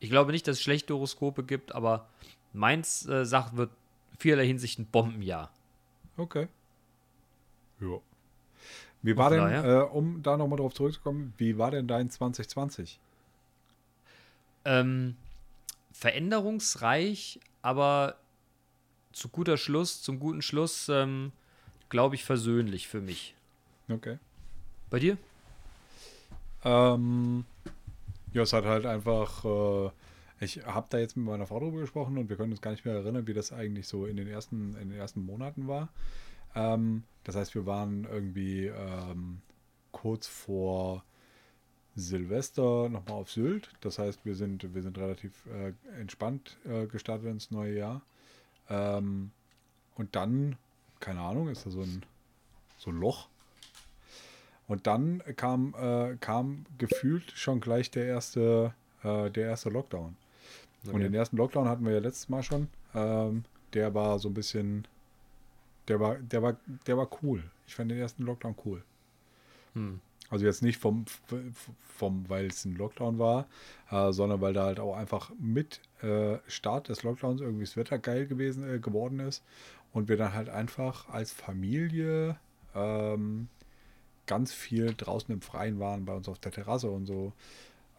Ich glaube nicht, dass es schlechte Horoskope gibt, aber meins äh, sagt, wird vielerlei Hinsicht ein Bombenjahr. Okay. Ja. Wie war denn, äh, um da nochmal drauf zurückzukommen, wie war denn dein 2020? Ähm, veränderungsreich, aber zu guter Schluss, zum guten Schluss, ähm, glaube ich, versöhnlich für mich. Okay. Bei dir? Ähm, ja, es hat halt einfach, äh, ich habe da jetzt mit meiner Frau drüber gesprochen und wir können uns gar nicht mehr erinnern, wie das eigentlich so in den ersten, in den ersten Monaten war. Ähm, das heißt, wir waren irgendwie ähm, kurz vor Silvester nochmal auf Sylt. Das heißt, wir sind, wir sind relativ äh, entspannt äh, gestartet ins neue Jahr. Ähm, und dann, keine Ahnung, ist da so ein, so ein Loch. Und dann kam, äh, kam gefühlt schon gleich der erste, äh, der erste Lockdown. Und den ersten Lockdown hatten wir ja letztes Mal schon. Ähm, der war so ein bisschen, der war, der war, der war cool. Ich fand den ersten Lockdown cool. Hm. Also jetzt nicht vom, vom weil es ein Lockdown war, äh, sondern weil da halt auch einfach mit äh, Start des Lockdowns irgendwie das Wetter geil gewesen äh, geworden ist und wir dann halt einfach als Familie ähm, ganz viel draußen im Freien waren, bei uns auf der Terrasse und so.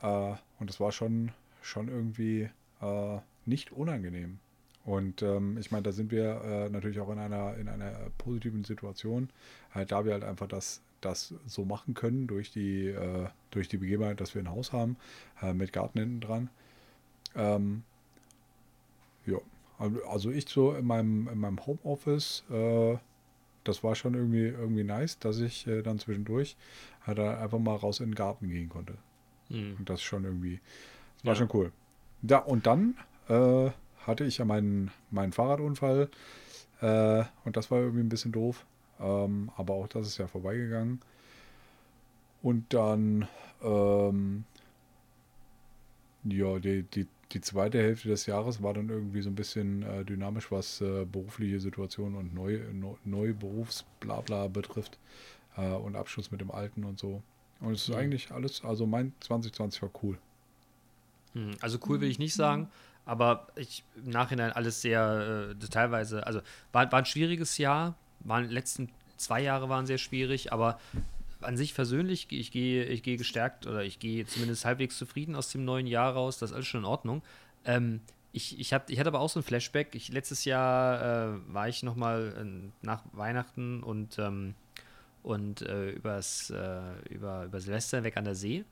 Äh, und das war schon, schon irgendwie äh, nicht unangenehm. Und ähm, ich meine, da sind wir äh, natürlich auch in einer, in einer positiven Situation, halt, da wir halt einfach das, das so machen können durch die, äh, durch die Begebenheit, dass wir ein Haus haben, äh, mit Garten hinten dran. Ähm, ja, also ich so in meinem, in meinem Homeoffice, äh, das war schon irgendwie, irgendwie nice, dass ich äh, dann zwischendurch halt einfach mal raus in den Garten gehen konnte. Hm. Und das schon irgendwie, das war Ja. schon cool. Ja, und dann äh, hatte ich ja meinen, meinen Fahrradunfall äh, und das war irgendwie ein bisschen doof. Ähm, aber auch das ist ja vorbeigegangen. Und dann, ähm, ja, die, die, die zweite Hälfte des Jahres war dann irgendwie so ein bisschen äh, dynamisch, was äh, berufliche Situation und neu, neu, neu Berufsblabla betrifft äh, und Abschluss mit dem Alten und so. Und es ist Mhm. eigentlich alles, also mein 2020 war cool. Hm, Also cool will ich nicht sagen, aber ich im Nachhinein alles sehr äh, teilweise, also war, war ein schwieriges Jahr, waren die letzten zwei Jahre waren sehr schwierig, aber an sich persönlich, ich gehe, ich gehe gestärkt oder ich gehe zumindest halbwegs zufrieden aus dem neuen Jahr raus, das ist alles schon in Ordnung. Ähm, ich, ich, hab, ich hatte aber auch so ein Flashback. Ich, letztes Jahr äh, war ich nochmal äh, nach Weihnachten und, ähm, und äh, übers, äh, über, über Silvester weg an der See.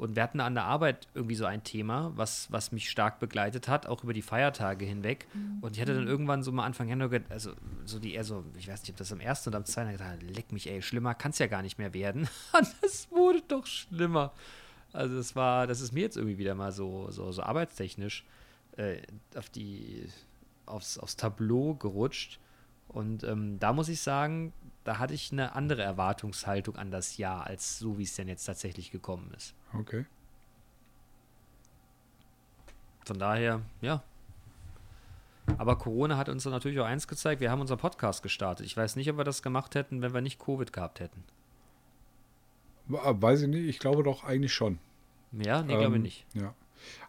Und wir hatten an der Arbeit irgendwie so ein Thema, was, was mich stark begleitet hat, auch über die Feiertage hinweg. Und ich hatte dann irgendwann so mal Anfang Januar, also so die eher so, ich weiß nicht, ob das am ersten oder am zweiten gedacht, leck mich, ey, schlimmer kann es ja gar nicht mehr werden. Und es wurde doch schlimmer. Also es war, das ist mir jetzt irgendwie wieder mal so, so, so arbeitstechnisch äh, auf die, aufs, aufs Tableau gerutscht. Und ähm, da muss ich sagen, da hatte ich eine andere Erwartungshaltung an das Jahr, als so wie es denn jetzt tatsächlich gekommen ist. Okay. Von daher, ja. Aber Corona hat uns natürlich auch eins gezeigt, wir haben unseren Podcast gestartet. Ich weiß nicht, ob wir das gemacht hätten, wenn wir nicht Covid gehabt hätten. Weiß ich nicht, ich glaube doch eigentlich schon. Ja, nee, glaube ich Ähm, nicht. Ja.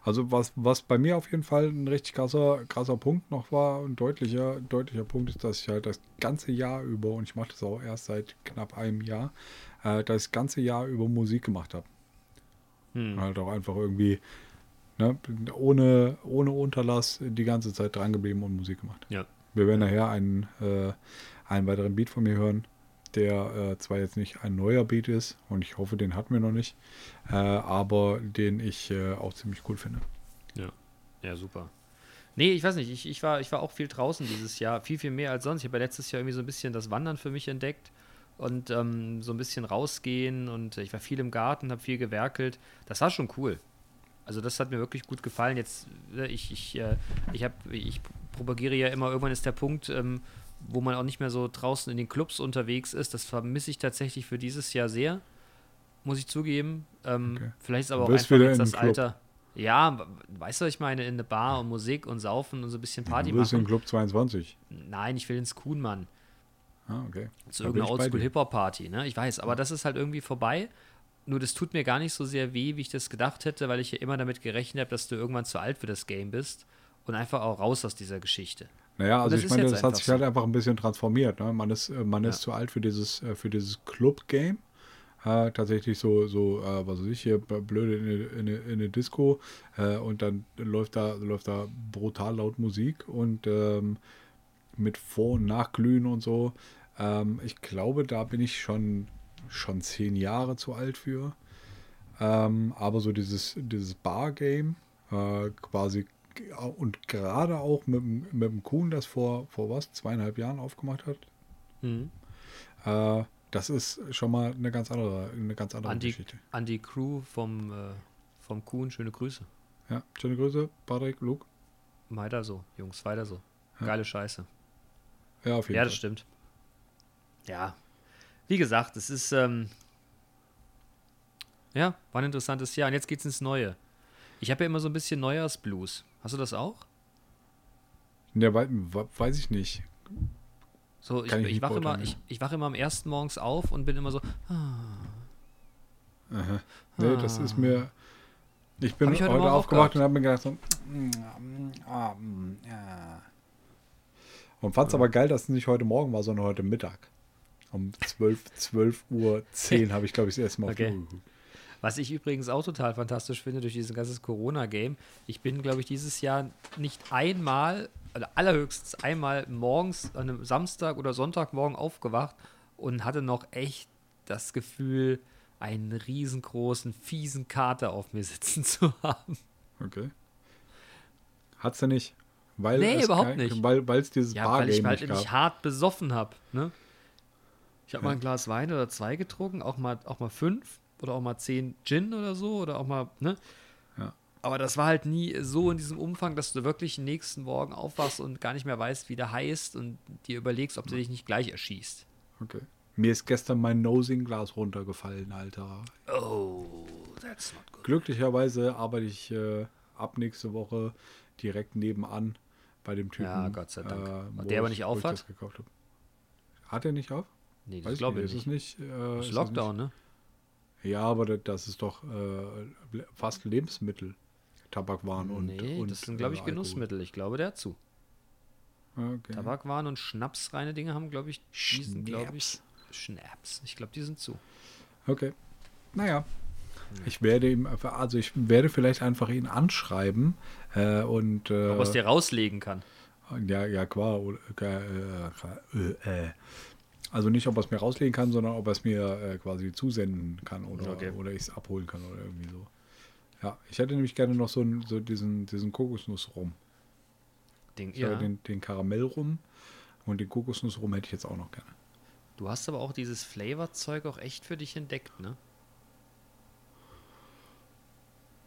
Also was, was bei mir auf jeden Fall ein richtig krasser, krasser Punkt noch war, ein deutlicher, deutlicher Punkt ist, dass ich halt das ganze Jahr über, und ich mache das auch erst seit knapp einem Jahr, äh, das ganze Jahr über Musik gemacht habe. Hm. Halt auch einfach irgendwie ne, ohne, ohne Unterlass die ganze Zeit dran geblieben und Musik gemacht. Ja. Wir werden nachher einen, äh, einen weiteren Beat von mir hören, der äh, zwar jetzt nicht ein neuer Beat ist und ich hoffe, den hatten wir noch nicht, äh, aber den ich äh, auch ziemlich cool finde. Ja, super. Nee, ich weiß nicht, ich, ich, war, ich war auch viel draußen dieses Jahr, viel, viel mehr als sonst. Ich habe ja letztes Jahr irgendwie so ein bisschen das Wandern für mich entdeckt und ähm, so ein bisschen rausgehen und ich war viel im Garten, habe viel gewerkelt. Das war schon cool. Also das hat mir wirklich gut gefallen. Jetzt, äh, ich, ich, äh, ich, hab, ich propagiere ja immer, irgendwann ist der Punkt, ähm, wo man auch nicht mehr so draußen in den Clubs unterwegs ist. Das vermisse ich tatsächlich für dieses Jahr sehr, muss ich zugeben. Ähm, Okay. Vielleicht ist aber Du auch einfach jetzt das Club. Alter. Ja, weißt du, was ich meine, in eine Bar und Musik und Saufen und so ein bisschen Party du bist machen. Club 22. Nein, ich will ins Kuhn, Mann. Ah, okay. Zu Da irgendeiner. Oldschool-Hip-Hop-Party, ne? Ich weiß, aber das ist halt irgendwie vorbei. Nur das tut mir gar nicht so sehr weh, wie ich das gedacht hätte, weil ich ja immer damit gerechnet habe, dass du irgendwann zu alt für das Game bist und einfach auch raus aus dieser Geschichte. Naja, also ich meine, das hat sich so. halt einfach ein bisschen transformiert. Ne? Man ist, äh, man Ja. ist zu alt für dieses, äh, für dieses Club-Game. Äh, tatsächlich so, so äh, was weiß ich, hier blöde in eine, in eine, in eine Disco äh, und dann läuft da, läuft da brutal laut Musik und ähm, mit Vor- und Nachglühen und so. Ähm, ich glaube, da bin ich schon, schon zehn Jahre zu alt für. Ähm, aber so dieses, dieses Bar-Game, äh, quasi und gerade auch mit, dem- mit dem Kuhn, das vor, vor was, zweieinhalb Jahren aufgemacht hat, Mhm. äh, das ist schon mal eine ganz andere, eine ganz andere An die, Geschichte. an die Crew vom, äh, vom Kuhn, schöne Grüße. Ja, schöne Grüße, Patrick, Luke. Weiter so, Jungs, weiter so. Ja. Geile Scheiße. Ja, auf jeden Ja, Fall. das stimmt. Ja. Wie gesagt, es ist, ähm, ja, war ein interessantes Jahr. Und jetzt geht's ins Neue. Ich habe ja immer so ein bisschen Neujahrsblues. Hast du das auch? Ja, we- weiß ich nicht. So, ich, ich ich, wache immer, ich, ich wache immer am ersten morgens auf und bin immer so, Aha. Nee, das ist mir. Ich bin Hab ich heute heute, aufgewacht und habe mir gedacht, so, mm, ah, mm. Und fand es aber geil, dass es nicht heute Morgen war, sondern heute Mittag. Um 12, 12 Uhr 10 habe ich, glaube ich, das erste Mal Okay. geguckt. Was ich übrigens auch total fantastisch finde durch dieses ganze Corona-Game. Ich bin, glaube ich, dieses Jahr nicht einmal also allerhöchstens einmal morgens an einem Samstag oder Sonntagmorgen aufgewacht und hatte noch echt das Gefühl, einen riesengroßen, fiesen Kater auf mir sitzen zu haben. Okay. Hat's ja nicht. Weil Nee, es überhaupt kein- nicht. Weil weil es dieses Ja, weil ich Bargame halt nicht hart besoffen habe. Ne? Ich habe Ja. mal ein Glas Wein oder zwei getrunken, auch mal, auch mal fünf oder auch mal zehn Gin oder so oder auch mal, ne? Ja. Aber das war halt nie so in diesem Umfang, dass du wirklich nächsten Morgen aufwachst und gar nicht mehr weißt, wie der heißt und dir überlegst, ob du dich nicht gleich erschießt. Okay. Mir ist gestern mein Nosing-Glas runtergefallen, Alter. Oh, that's not good. Glücklicherweise arbeite ich äh, ab nächste Woche direkt nebenan bei dem Typen. Ja, Gott sei Dank. Wo der aber ich- nicht auf hat? Hat er nicht auf? Nee, das glaube nicht. ich Ist nicht. es nicht? Äh, Das ist ist es Lockdown, ne? Ja, aber da- das ist doch äh, fast Lebensmittel. Tabakwaren und. nee, und das sind, glaube ich, äh, Alkohol. Genussmittel. Ich glaube, der hat zu. Ah, Okay. Tabakwaren und Schnapsreine Dinge haben, glaube ich, die sind, glaube ich, Schnaps. Schnaps. Ich glaube, die sind zu. Okay. Naja. Ich werde ihm, also ich werde vielleicht einfach ihn anschreiben äh, und äh, Ob er es dir rauslegen kann. ja, ja, klar. Äh, äh, äh. Also nicht, ob er es mir rauslegen kann, sondern ob er es mir äh, quasi zusenden kann oder, Okay. oder ich es abholen kann oder irgendwie so. Ja, ich hätte nämlich gerne noch so, einen- so diesen, diesen Kokosnuss rum. Ding, Ich ja. den, den Karamell rum und den Kokosnuss rum hätte ich jetzt auch noch gerne. Du hast aber auch dieses Flavor-Zeug auch echt für dich entdeckt, ne?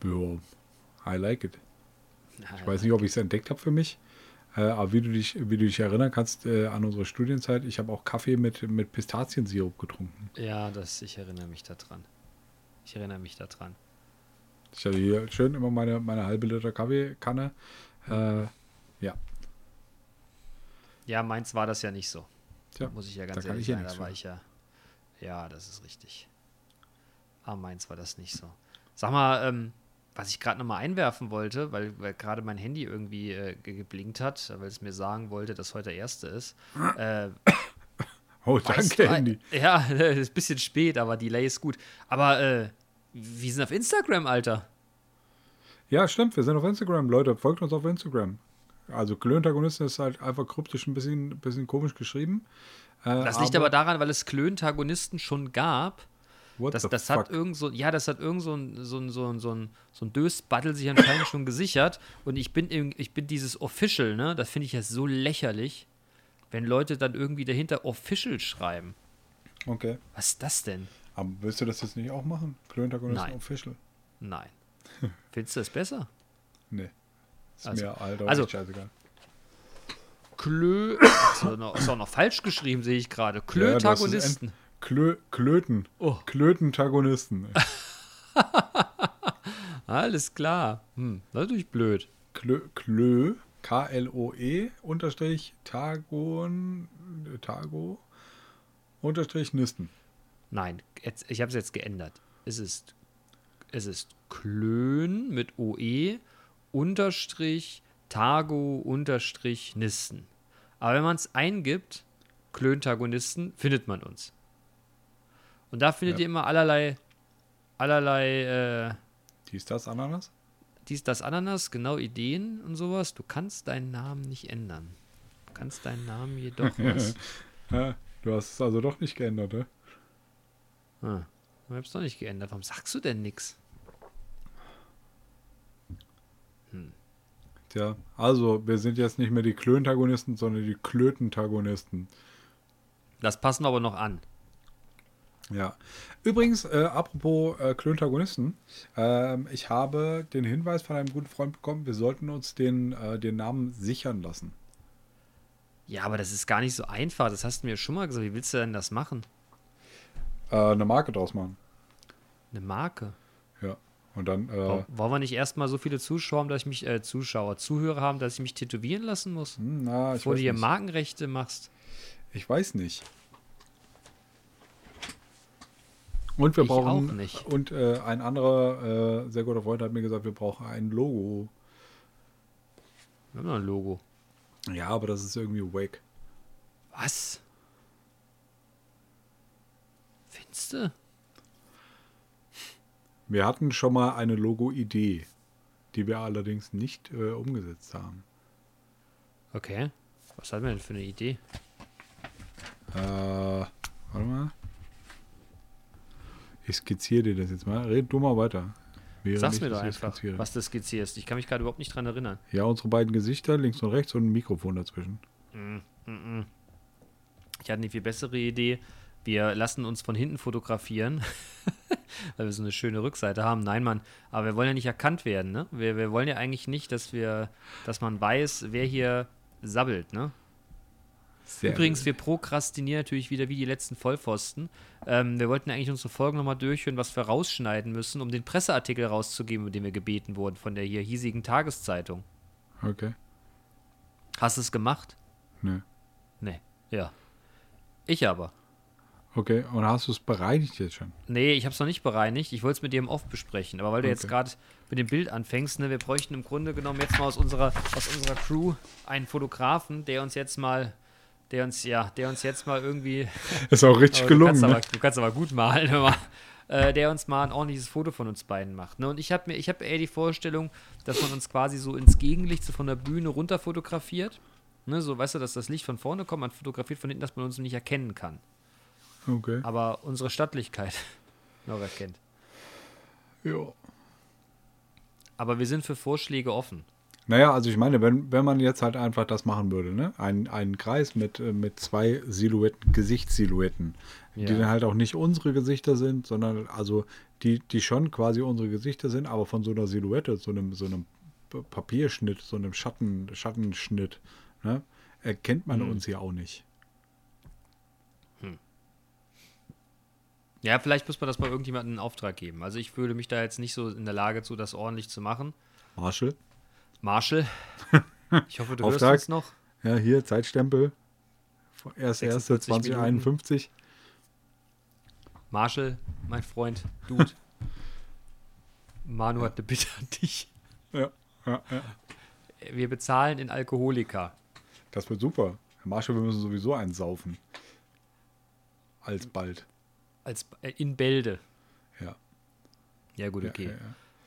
Ja, I like it. Ich weiß nicht, ob ich es entdeckt habe für mich. Äh, aber wie du dich, wie du dich erinnern kannst äh, an unsere Studienzeit, ich habe auch Kaffee mit, mit Pistaziensirup getrunken. Ja, das, ich erinnere mich daran. Ich erinnere mich daran. Ich hatte hier schön immer meine, meine halbe Liter Kaffeekanne. Äh, ja, Ja, meins war das ja nicht so. Tja, Muss ich ja ganz ehrlich nichts Da war ich ja. Ja, das ist richtig. Aber meins war das nicht so. Sag mal, ähm, was ich gerade nochmal einwerfen wollte, weil, weil gerade mein Handy irgendwie äh, ge- geblinkt hat, weil es mir sagen wollte, dass heute der erste ist. Äh, Oh, danke, du, Handy. Ja, ist ein bisschen spät, aber Delay ist gut. Aber äh, wir sind auf Instagram, Alter. Ja, stimmt, wir sind auf Instagram. Leute, folgt uns auf Instagram. Also Klöntagonisten ist halt einfach kryptisch ein bisschen, bisschen komisch geschrieben. Äh, Das liegt aber daran, weil es Klöntagonisten schon gab. What Das, das hat irgend so, ja, das hat irgend so ein, so ein, so ein, so ein, so ein Dösbattel sich anscheinend schon gesichert. Und ich bin, ich bin dieses Official, ne? Das finde ich ja so lächerlich, wenn Leute dann irgendwie dahinter Official schreiben. Okay. Was ist das denn? Aber willst du das jetzt nicht auch machen? Klöntagonisten. Official? Nein. Findest du das besser? Nee. Ist Also- mir alter also- scheißegal. Klö. Ist auch noch, ist auch noch falsch geschrieben, sehe ich gerade. Ja, Klötagonisten. Klö Klöten. Oh. Klötentagonisten. Alles klar. Hm, das ist natürlich blöd. Klö, Klö, K-L-O-E, unterstrich Tagon, Tago, unterstrich Nisten. Nein, jetzt, ich habe es jetzt geändert. Es ist, es ist Klön mit OE unterstrich Tago unterstrich Nisten. Aber wenn man es eingibt, Klöntagonisten, findet man uns. Und da findet Ja. ihr immer allerlei, allerlei, äh, Dies, das, Ananas? dies, das, Ananas, genau Ideen und sowas. Du kannst deinen Namen nicht ändern. Du kannst deinen Namen jedoch was. Ja, du hast es also doch nicht geändert, ne? Ah, ich hab's doch nicht geändert. Warum sagst du denn nix? Tja, also wir sind jetzt nicht mehr die Klöntagonisten, sondern die Klötentagonisten. Das passen wir aber noch an. Ja. Übrigens, äh, apropos äh, Klöntagonisten, ähm, ich habe den Hinweis von einem guten Freund bekommen, wir sollten uns den, äh, den Namen sichern lassen. Ja, aber das ist gar nicht so einfach. Das hast du mir schon mal gesagt. Wie willst du denn das machen? Äh, eine Marke draus machen. Eine Marke. Ja. Und dann, äh, Wollen wir nicht erstmal so viele Zuschauer haben, dass ich mich, äh, Zuschauer, Zuhörer haben, dass ich mich tätowieren lassen muss? hm, na, ich Bevor du hier nicht. Markenrechte machst. ich weiß nicht. Und wir Ich brauchen, auch nicht. und äh, ein anderer äh, sehr guter Freund hat mir gesagt, wir brauchen ein Logo. Wir haben ein Logo. Ja, aber das ist irgendwie wack. Was? Findest du? Wir hatten schon mal eine Logo-Idee, die wir allerdings nicht äh, umgesetzt haben. Okay. Was hat man denn für eine Idee? Äh, warte mal. Ich skizziere dir das jetzt mal. Red du mal weiter. Sag's mir das doch einfach, skizziere. was du skizzierst. Ich kann mich gerade überhaupt nicht dran erinnern. Ja, unsere beiden Gesichter, links und rechts und ein Mikrofon dazwischen. Mm, mm, mm. Ich hatte eine viel bessere Idee. Wir lassen uns von hinten fotografieren, weil wir so eine schöne Rückseite haben. Nein, Mann, aber wir wollen ja nicht erkannt werden, ne? Wir, wir wollen ja eigentlich nicht, dass wir, dass man weiß, wer hier sabbelt, ne? Sehr Übrigens, gut. wir prokrastinieren natürlich wieder wie die letzten Vollpfosten. Ähm, wir wollten eigentlich unsere Folgen nochmal durchführen, was wir rausschneiden müssen, um den Presseartikel rauszugeben, mit dem wir gebeten wurden von der hier hiesigen Tageszeitung. Okay. Hast du es gemacht? Nö. Nee. Ja. Ich aber. Okay, und hast du es bereinigt jetzt schon? Nee, ich habe es noch nicht bereinigt. Ich wollte es mit dir im Off besprechen. Aber weil du jetzt Okay. gerade mit dem Bild anfängst, ne, wir bräuchten im Grunde genommen jetzt mal aus unserer, aus unserer Crew einen Fotografen, der uns jetzt mal, der uns, ja, der uns jetzt mal irgendwie Ist auch richtig du, gelungen, kannst ne? aber, du kannst aber gut malen, hör mal. Äh, der uns mal ein ordentliches Foto von uns beiden macht. Ne? Und ich habe mir, ich habe eher die Vorstellung, dass man uns quasi so ins Gegenlicht so von der Bühne runter fotografiert. Ne? So, weißt du, dass das Licht von vorne kommt, man fotografiert von hinten, dass man uns nicht erkennen kann. Okay. Aber unsere Stattlichkeit noch erkennt. Ja. Aber wir sind für Vorschläge offen. Naja, also ich meine, wenn, wenn man jetzt halt einfach das machen würde, ne? Ein, einen Kreis mit, äh, mit zwei Silhouetten, Gesichtssilhouetten, Ja. die dann halt auch nicht unsere Gesichter sind, sondern also die, die schon quasi unsere Gesichter sind, aber von so einer Silhouette, so einem, so einem Papierschnitt, so einem Schatten, Schattenschnitt, ne? Erkennt man Mhm. uns ja auch nicht. Ja, vielleicht muss man das mal irgendjemandem in Auftrag geben. Also ich fühle mich da jetzt nicht so in der Lage zu, das ordentlich zu machen. Marshall? Marshall, ich hoffe, du hörst Auftrag. uns noch. Ja, hier, Zeitstempel. 46 1.1.2051. Marshall, mein Freund, Dude. Manu hat eine Bitte an dich. Ja, ja, ja. Wir bezahlen in Alkoholika. Das wird super. Herr Marshall, wir müssen sowieso einen saufen. Alsbald. Als, äh, in Bälde. Ja. Ja, gut, Ja, okay. ja, ja.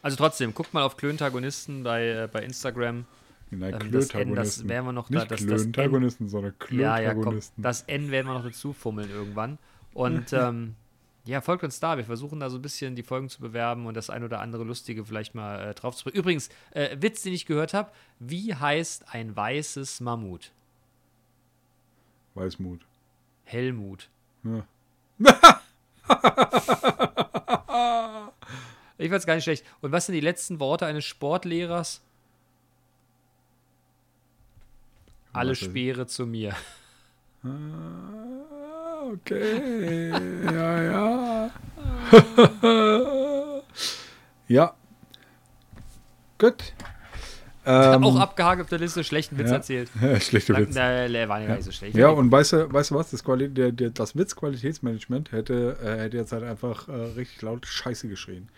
Also trotzdem, guckt mal auf Klöntagonisten bei, äh, bei Instagram. Nein, Ähm, das N, das Klöntagonisten. werden wir noch da- Nicht das- das N- Klöntagonisten, sondern Ja, ja, komm. Klöntagonisten. Das N werden wir noch dazu fummeln irgendwann. Und ähm, ja, folgt uns da. Wir versuchen da so ein bisschen die Folgen zu bewerben und das ein oder andere Lustige vielleicht mal äh, drauf zu bringen. Übrigens, äh, Witz, den ich gehört habe: Wie heißt ein weißes Mammut? Weißmut. Helmut. Ja. Ich fand's gar nicht schlecht. Und was sind die letzten Worte eines Sportlehrers? Alle Speere zu mir. Ah, okay. ja, ja. ja. Gut. Ähm, Auch abgehakt auf der Liste, schlechten Witz ja. erzählt. Schlechte Witz. äh, der war ja nicht so schlecht. Ja, und weißt du, weißt du was? Das, Quali der, der, das Witzqualitätsmanagement hätte, äh, hätte jetzt halt einfach äh, richtig laut Scheiße geschrien.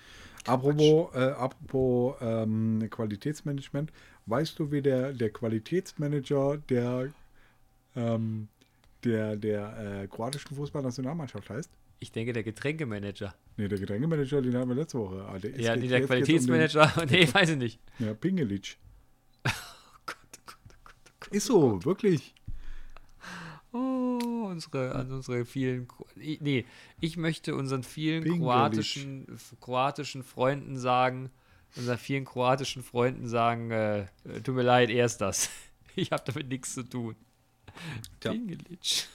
Apropos, äh, apropos ähm, Qualitätsmanagement, weißt du, wie der, der Qualitätsmanager der, ähm, der, der äh, kroatischen Fußballnationalmannschaft heißt? ich denke, der Getränkemanager. Nee, der Getränkemanager, den hatten wir letzte Woche. Ah, der Ja, nee, der jetzt geht's Qualitätsmanager. nee, weiß ich nicht. Um den, ja, Pingelic. Gott, oh Gott, oh Gott, oh Gott. Ist so, wirklich. Unsere, an unsere vielen. Nee, ich möchte unseren vielen kroatischen, kroatischen Freunden sagen, unseren vielen kroatischen Freunden sagen, äh, tut mir leid, erst das. Ich habe damit nichts zu tun. Ja. Pingelic.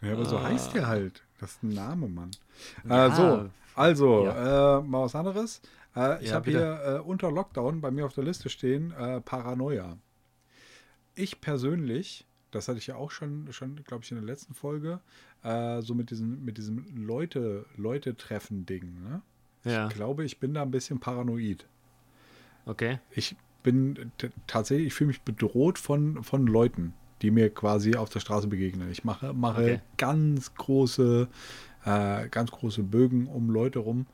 Ja, aber so Ah. heißt der halt. Das ist ein Name, Mann. Ja, äh, so, also, ja. äh, mal was anderes. Äh, ich Ja, habe hier äh, unter Lockdown bei mir auf der Liste stehen äh, Paranoia. Ich persönlich, das hatte ich ja auch schon, schon glaube ich, in der letzten Folge, äh, so mit diesem, mit diesem Leute, Leute-Treffen-Ding. Ne? Ja, Ich glaube, ich bin da ein bisschen paranoid. okay. Ich bin tatsächlich, ich fühle mich bedroht von, von Leuten, die mir quasi auf der Straße begegnen. Ich mache, mache Okay. ganz große, äh, ganz große Bögen um Leute rum.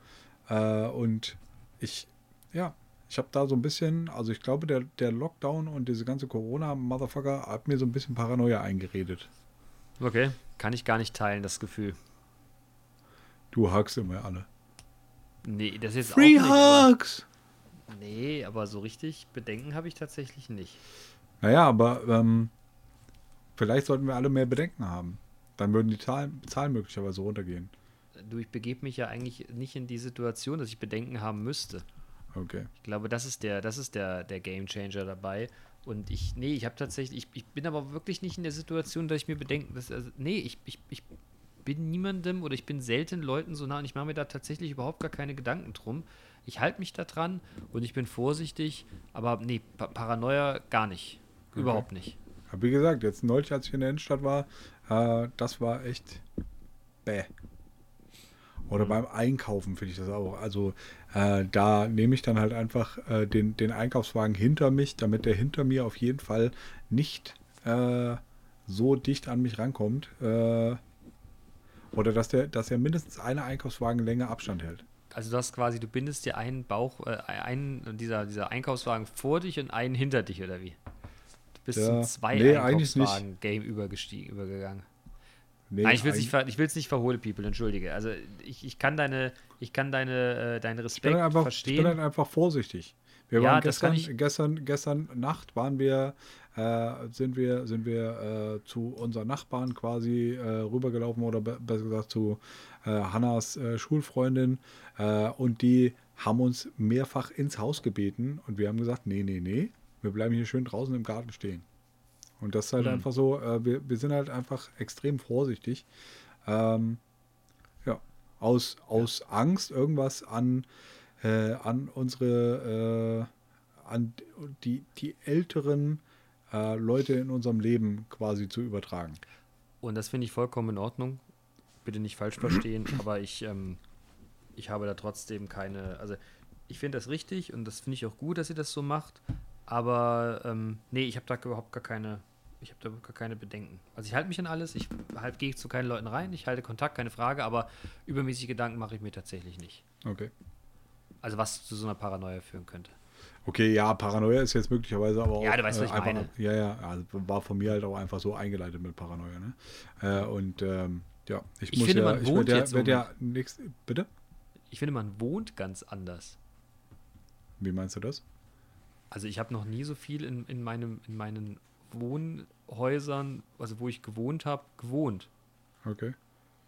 Äh, und ich, ja, ich habe da so ein bisschen, also ich glaube, der, der Lockdown und diese ganze Corona-Motherfucker hat mir so ein bisschen Paranoia eingeredet. Okay. Kann ich gar nicht teilen, das Gefühl. Du hagst immer alle. Nee, das ist jetzt auch nicht. Aber, Hugs! nee, aber so richtig Bedenken habe ich tatsächlich nicht. Naja, aber ähm, vielleicht sollten wir alle mehr Bedenken haben. Dann würden die Zahlen, Zahlen möglicherweise runtergehen. Du, ich begebe mich ja eigentlich nicht in die Situation, dass ich Bedenken haben müsste. Okay. Ich glaube, das ist der, das ist der, der Game Changer dabei. Und ich, nee, ich habe tatsächlich, ich, ich bin aber wirklich nicht in der Situation, dass ich mir bedenken, dass, also, nee, ich, ich, ich bin niemandem oder ich bin selten Leuten so nah und ich mache mir da tatsächlich überhaupt gar keine Gedanken drum. Ich halte mich da dran und ich bin vorsichtig, aber nee, Pa- Paranoia gar nicht. Überhaupt nicht. Aber wie gesagt, jetzt neulich, als ich in der Innenstadt war, äh, das war echt bäh. Oder beim Einkaufen finde ich das auch. Also äh, da nehme ich dann halt einfach äh, den, den Einkaufswagen hinter mich, damit der hinter mir auf jeden Fall nicht äh, so dicht an mich rankommt. Äh, oder dass der, dass er mindestens eine Einkaufswagenlänge Abstand hält. Also du hast quasi, du bindest dir einen Bauch, äh, einen dieser, dieser Einkaufswagen vor dich und einen hinter dich, oder wie? Du bist Ja, zum zwei nee. Einkaufswagen-Game übergegangen. Nein, ich will es nicht, ver ich will's nicht verholen, People, entschuldige. Also ich, ich kann deine, ich kann deine, äh, deinen Ich bin, Respekt halt einfach, ich verstehen. bin halt einfach vorsichtig. Wir Ja, waren gestern, ich- gestern, gestern Nacht waren wir, äh, sind wir, sind wir äh, zu unseren Nachbarn quasi äh, rübergelaufen oder be besser gesagt zu äh, Hannas äh, Schulfreundin und die haben uns mehrfach ins Haus gebeten und wir haben gesagt, nee, nee, nee, wir bleiben hier schön draußen im Garten stehen. Und das ist halt Hm. einfach so, äh, wir, wir sind halt einfach extrem vorsichtig. Ähm, ja, aus, aus Angst, irgendwas an, äh, an unsere, äh, an die, die älteren äh, Leute in unserem Leben quasi zu übertragen. Und das finde ich vollkommen in Ordnung. Bitte nicht falsch verstehen, aber ich, ähm, ich habe da trotzdem keine. Also, ich finde das richtig und das finde ich auch gut, dass ihr das so macht. Aber ähm, nee, ich habe da überhaupt gar keine. Ich habe da gar keine Bedenken. Also ich halte mich an alles, ich halt, gehe zu keinen Leuten rein, ich halte Kontakt, keine Frage, aber übermäßig Gedanken mache ich mir tatsächlich nicht. Okay. Also was zu so einer Paranoia führen könnte. Okay, ja, Paranoia ist jetzt möglicherweise aber auch. Ja, du weißt, was ich einfach, meine. Ja, ja, also war von mir halt auch einfach so eingeleitet mit Paranoia. Ne? Äh, und ähm, ja, ich, Ich muss finde, ja, man ich wohnt ja, jetzt werd ja nix, Bitte? Ich finde, man wohnt ganz anders. Wie meinst du das? Also ich habe noch nie so viel in, in, meinem, in meinen Wohnhäusern, also wo ich gewohnt habe, gewohnt. Okay,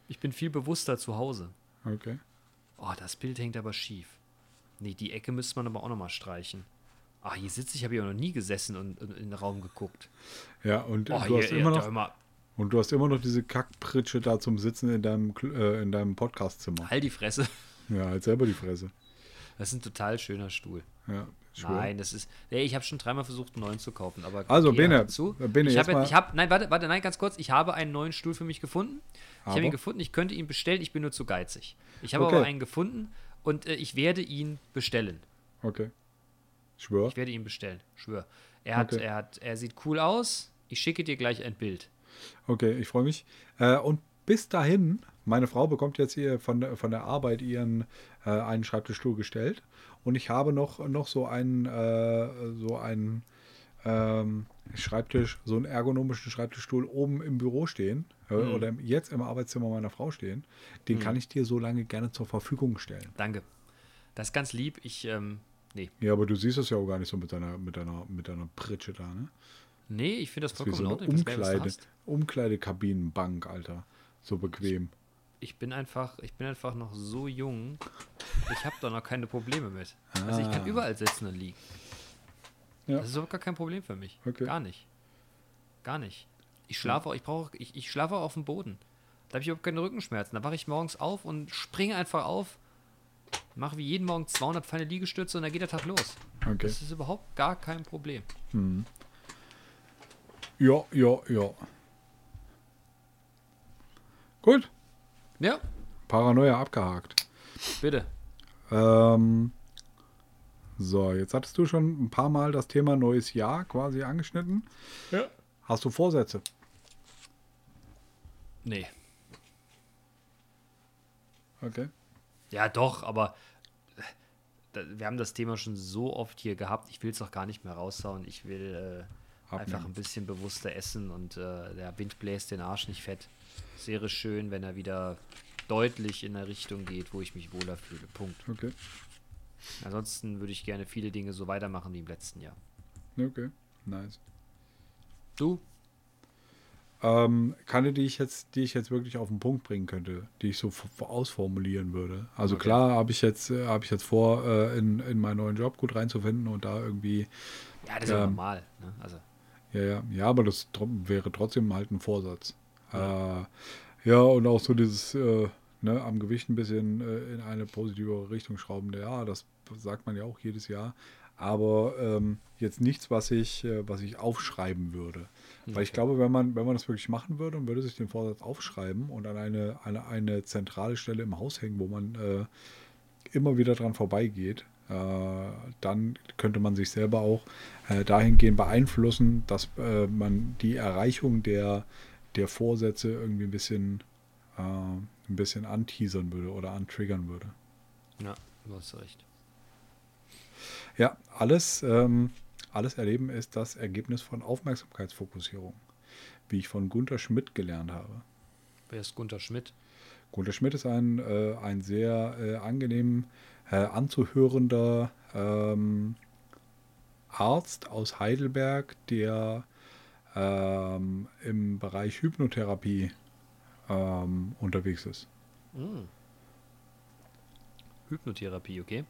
Ich bin viel bewusster zu Hause. okay. Oh, das Bild hängt aber schief. Nee, die Ecke müsste man aber auch nochmal streichen. Ah, hier sitze ich, habe ich auch noch nie gesessen und, und in den Raum geguckt. Ja, und Oh, du hier, hast hier, immer noch mal, und du hast immer noch diese Kackpritsche da zum Sitzen in deinem äh, in deinem Podcastzimmer. halt die Fresse. Ja, halt selber die Fresse. Das ist ein total schöner Stuhl. Ja, schwör. Nein, das ist. Nee, ich habe schon dreimal versucht, einen neuen zu kaufen. Aber Also, okay, Bene, zu. Bene, ich habe, ich habe, nein, warte, warte, nein, ganz kurz. Ich habe einen neuen Stuhl für mich gefunden. Ich habe ihn gefunden. Ich könnte ihn bestellen. Ich bin nur zu geizig. Ich habe Okay. aber einen gefunden und äh, ich werde ihn bestellen. Okay. Schwör. Ich werde ihn bestellen. Schwör. Er hat, Okay. er hat, er sieht cool aus. Ich schicke dir gleich ein Bild. Okay, ich freue mich. Äh, und bis dahin, meine Frau bekommt jetzt hier von der, von der Arbeit ihren äh, einen Schreibtischstuhl gestellt. Und ich habe noch, noch so einen, äh, so einen ähm, Schreibtisch, so einen ergonomischen Schreibtischstuhl oben im Büro stehen. Äh, Mhm. Oder jetzt im Arbeitszimmer meiner Frau stehen. Den kann ich dir so lange gerne zur Verfügung stellen. Danke. Das ist ganz lieb. Ich, ähm, nee. Ja, aber du siehst es ja auch gar nicht so mit deiner, mit deiner, mit deiner Pritsche da, ne? Nee, ich finde das Das vollkommen so in eine Umkleide. Umkleidekabinenbank, Alter. So bequem. Ich bin einfach, ich bin einfach noch so jung. Ich habe da noch keine Probleme mit. Also ich kann Ah. überall sitzen und liegen. Ja. Das ist überhaupt gar kein Problem für mich. Okay. Gar nicht. Gar nicht. Ich schlafe auch, ich brauche, ich, ich schlafe auf dem Boden. Da habe ich überhaupt keine Rückenschmerzen. Da wache ich morgens auf und springe einfach auf, mache wie jeden Morgen 200 feine Liegestütze und dann geht der Tag los. Okay. Das ist überhaupt gar kein Problem. Ja, ja, ja. Gut. Ja, Paranoia abgehakt. bitte. Ähm, so, jetzt hattest du schon ein paar Mal das Thema neues Jahr quasi angeschnitten. Ja. Hast du Vorsätze? Nee. Okay. Ja, doch, aber äh, wir haben das Thema schon so oft hier gehabt. Ich will es auch gar nicht mehr raushauen. Ich will äh, einfach ein bisschen bewusster essen und äh, der Wind bläst den Arsch nicht fett. Es wäre schön, wenn er wieder deutlich in eine Richtung geht, wo ich mich wohler fühle. Punkt. Okay. Ansonsten würde ich gerne viele Dinge so weitermachen wie im letzten Jahr. Okay. Nice. Du? Ähm, keine, die ich jetzt, die ich jetzt wirklich auf den Punkt bringen könnte, die ich so ausformulieren würde. Also Okay. klar habe ich jetzt, äh, habe ich jetzt vor, äh, in, in meinen neuen Job gut reinzufinden und da irgendwie, Ja, das ist ja Ähm, normal. Ne? Also, ja, ja, ja, aber das wäre trotzdem halt ein Vorsatz. Ja, äh, ja und auch so dieses, äh, ne, am Gewicht ein bisschen äh, in eine positive Richtung schrauben. Ja, das sagt man ja auch jedes Jahr. Aber ähm, jetzt nichts, was ich, äh, was ich aufschreiben würde. Weil ich glaube, wenn man, wenn man das wirklich machen würde und würde sich den Vorsatz aufschreiben und an eine, eine, eine zentrale Stelle im Haus hängen, wo man äh, immer wieder dran vorbeigeht, dann könnte man sich selber auch äh, dahingehend beeinflussen, dass äh, man die Erreichung der, der Vorsätze irgendwie ein bisschen, äh, ein bisschen anteasern würde oder antriggern würde. ja, du hast recht. Ja, alles, ähm, alles Erleben ist das Ergebnis von Aufmerksamkeitsfokussierung, wie ich von Gunther Schmidt gelernt habe. Wer ist Gunter Schmidt? Gunther Schmidt ist ein, äh, ein sehr äh, angenehm äh, anzuhörender ähm, Arzt aus Heidelberg, der ähm, im Bereich Hypnotherapie ähm, unterwegs ist. Hm. Hypnotherapie, okay.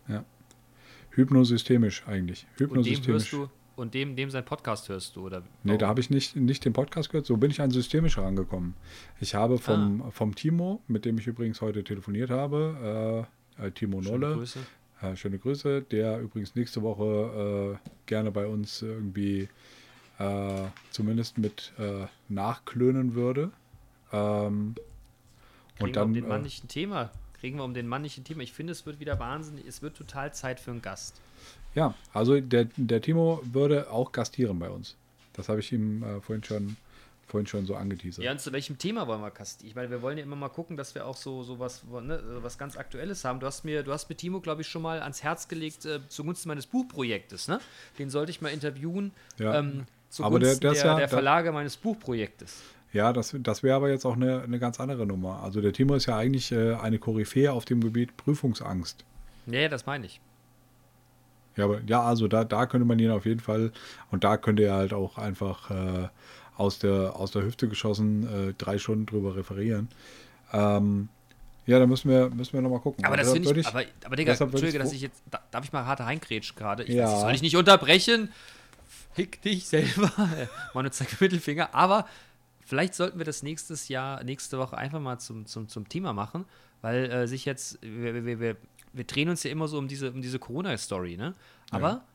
Hypnosystemisch eigentlich. Und dem Hypnosystemisch. hörst du, und dem, dem sein Podcast hörst du, oder? Nee, da habe ich nicht, nicht den Podcast gehört, so bin ich an systemisch rangekommen. Ich habe vom, Ah. vom Timo, mit dem ich übrigens heute telefoniert habe, äh, äh, Timo Schöne Nolle, Grüße. Äh, schöne Grüße, der übrigens nächste Woche äh, gerne bei uns irgendwie äh, zumindest mit äh, nachklönen würde. Ähm, Kriegen und wir um dann, den Mann äh, nicht ein Thema. Kriegen wir um den Mann nicht ein Thema. Ich finde, es wird wieder wahnsinnig. Es wird total Zeit für einen Gast. ja, also der, der Timo würde auch gastieren bei uns. Das habe ich ihm äh, vorhin, schon, vorhin schon so angeteasert. Ja, und zu welchem Thema wollen wir kastieren? Ich meine, wir wollen ja immer mal gucken, dass wir auch so, so was, ne, so was ganz Aktuelles haben. Du hast mir, du hast mir Timo, glaube ich, schon mal ans Herz gelegt äh, zugunsten meines Buchprojektes. Ne? Den sollte ich mal interviewen. Ja. Ähm, Aber der- zugunsten der ist der, ja- der der- Verlage meines Buchprojektes. Ja, das, das wäre aber jetzt auch eine, eine ganz andere Nummer. Also der Timo ist ja eigentlich äh, eine Koryphäe auf dem Gebiet Prüfungsangst. Ja, das meine ich. Ja, aber ja, also da, da könnte man ihn auf jeden Fall, und da könnte er halt auch einfach äh, aus, der, aus der Hüfte geschossen äh, drei Stunden drüber referieren. Ähm, ja, da müssen wir, müssen wir nochmal gucken. Aber das deshalb finde ich, würde aber, aber Digga, Entschuldige, ich dass ich jetzt, da, darf ich mal hart reingrätschen gerade? Ich Ja. soll ich nicht unterbrechen. Fick dich selber. Manu zeigt Mittelfinger. Aber vielleicht sollten wir das nächstes Jahr, nächste Woche einfach mal zum, zum, zum Thema machen, weil äh, sich jetzt, wir, wir, wir, wir drehen uns ja immer so um diese, um diese Corona-Story, ne? Aber Ja.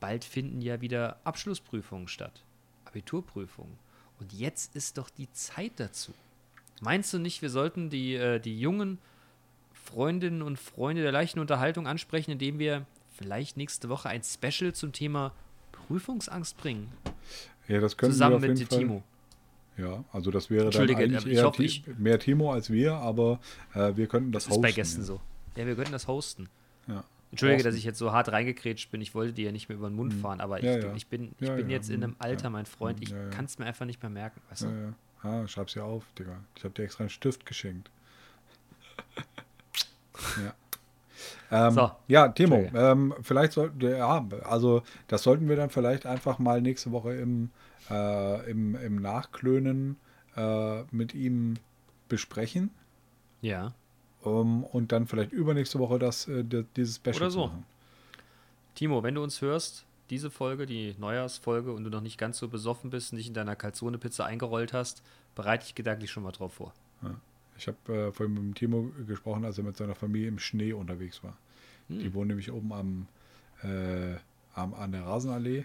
bald finden ja wieder Abschlussprüfungen statt. Abiturprüfungen. Und jetzt ist doch die Zeit dazu. Meinst du nicht, wir sollten die, äh, die jungen Freundinnen und Freunde der leichten Unterhaltung ansprechen, indem wir vielleicht nächste Woche ein Special zum Thema Prüfungsangst bringen? ja, das können wir Zusammen auf mit jeden dem Fall. Timo. Ja, also das wäre dann eigentlich ich eher hoffe, ich- mehr Timo als wir, aber äh, wir könnten das, Das ist bei hosten, Gästen ja. so. Ja, wir könnten das hosten. Ja. Entschuldige, Hosten. dass ich jetzt so hart reingekrätscht bin. Ich wollte dir ja nicht mehr über den Mund fahren, aber ich, Ja, ja. ich bin, ich Ja, bin ja. jetzt in einem Hm, Alter, ja. mein Freund, ich Hm, ja, ja. kann es mir einfach nicht mehr merken. Weißt du? Ja, ja. Ah, schreib's ja auf, Digga. Ich habe dir extra einen Stift geschenkt. ja. Ähm, So. Ja, Timo, ähm, vielleicht sollten wir, ja, also das sollten wir dann vielleicht einfach mal nächste Woche im, äh, im, im Nachklönen äh, mit ihm besprechen Ja. um, und dann vielleicht übernächste Woche das, äh, di- dieses Special Oder so. machen. Timo, wenn du uns hörst, diese Folge, die Neujahrsfolge, und du noch nicht ganz so besoffen bist und dich in deiner Calzone-Pizza eingerollt hast, bereite ich gedanklich schon mal drauf vor. Ich habe äh, vorhin mit dem Timo gesprochen, als er mit seiner Familie im Schnee unterwegs war. Hm. Die wohnen nämlich oben am, äh, am an der Rasenallee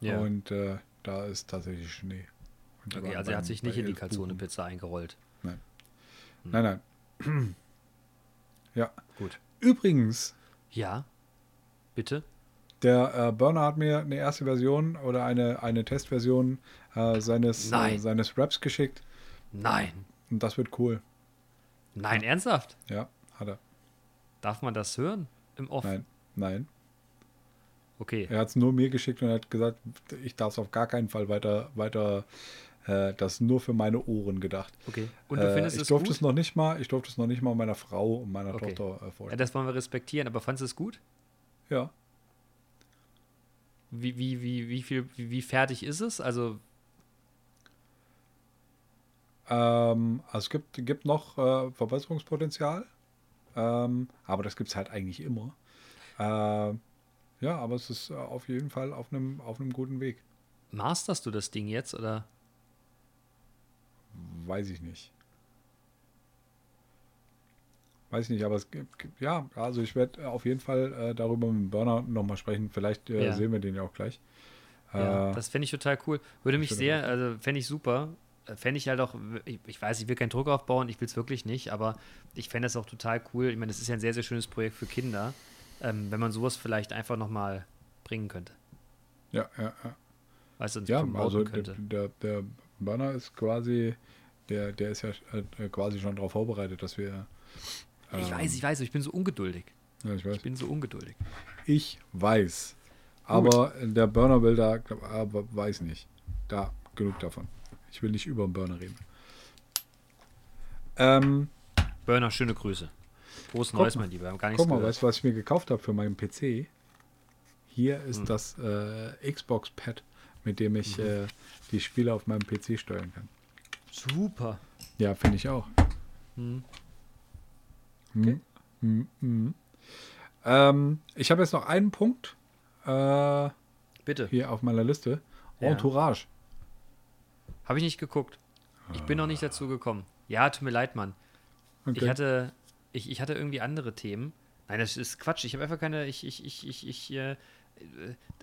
und äh, da ist tatsächlich Schnee. Und okay, also er hat sich nicht in die. Calzone-Pizza eingerollt. Nein, nein. ja. Gut. Übrigens, Ja. Bitte? der äh, Burner hat mir eine erste Version oder eine, eine Testversion äh, seines, äh, Nein. seines Raps geschickt Nein. Und das wird cool. Nein, ernsthaft? Ja, hat er. Darf man das hören? Im Off? Nein, nein. Okay. Er hat es nur mir geschickt und hat gesagt, ich darf es auf gar keinen Fall weiter, weiter, äh, das ist nur für meine Ohren gedacht. Okay. Und du äh, findest ich es durfte gut? es noch nicht mal, ich durfte es noch nicht mal meiner Frau und meiner Okay. Tochter äh, ja, vorstellen. das wollen wir respektieren, aber fandest du es gut? Ja, Wie, wie, wie, wie viel, wie, wie fertig ist es? Also, Ähm, also es gibt, gibt noch äh, Verbesserungspotenzial, ähm, aber das gibt es halt eigentlich immer. Äh, ja, aber es ist äh, auf jeden Fall auf einem auf einem guten Weg. Masterst du das Ding jetzt oder? Weiß ich nicht. Weiß ich nicht, aber es gibt, gibt- ja, also ich werde auf jeden Fall äh, darüber mit dem Burner nochmal sprechen. Vielleicht äh, Ja. sehen wir den ja auch gleich. Ja, Äh, das fände ich total cool. Würde mich sehr, also fände ich super. Äh, Fände ich halt auch, ich, ich weiß, ich will keinen Druck aufbauen, ich will es wirklich nicht, aber ich fände es auch total cool. Ich meine, es ist ja ein sehr, sehr schönes Projekt für Kinder, ähm, wenn man sowas vielleicht einfach nochmal bringen könnte. ja, ja, ja. Weißt du, Ja, also der, könnte. der, der Burner ist quasi, der, der ist ja äh, quasi schon darauf vorbereitet, dass wir. ich ähm, weiß, ich weiß, ich bin so ungeduldig. Ja, ich weiß. Ich bin so ungeduldig. Ich weiß. Aber der Burner will da, aber weiß nicht. Da, genug davon. Ich will nicht über den Burner reden. Ähm, Burner, schöne Grüße. Guck Neues, mein Lieber. Wir haben gar nichts guck mal, gehört. weißt du, was ich mir gekauft habe für meinen PC? Hier ist Hm. das äh, Xbox-Pad, mit dem ich Mhm. äh, die Spiele auf meinem PC steuern kann. Super. Ja, finde ich auch. Hm. Hm. Hm, hm. Ähm, ich habe jetzt noch einen Punkt äh, Bitte. hier auf meiner Liste. Ja. Entourage. Habe ich nicht geguckt. Ich bin noch nicht dazu gekommen. Ja, tut mir leid, Mann. Okay. Ich hatte, ich, ich hatte irgendwie andere Themen. Nein, das ist Quatsch. Ich habe einfach keine. Ich, ich, ich, ich, ich, äh,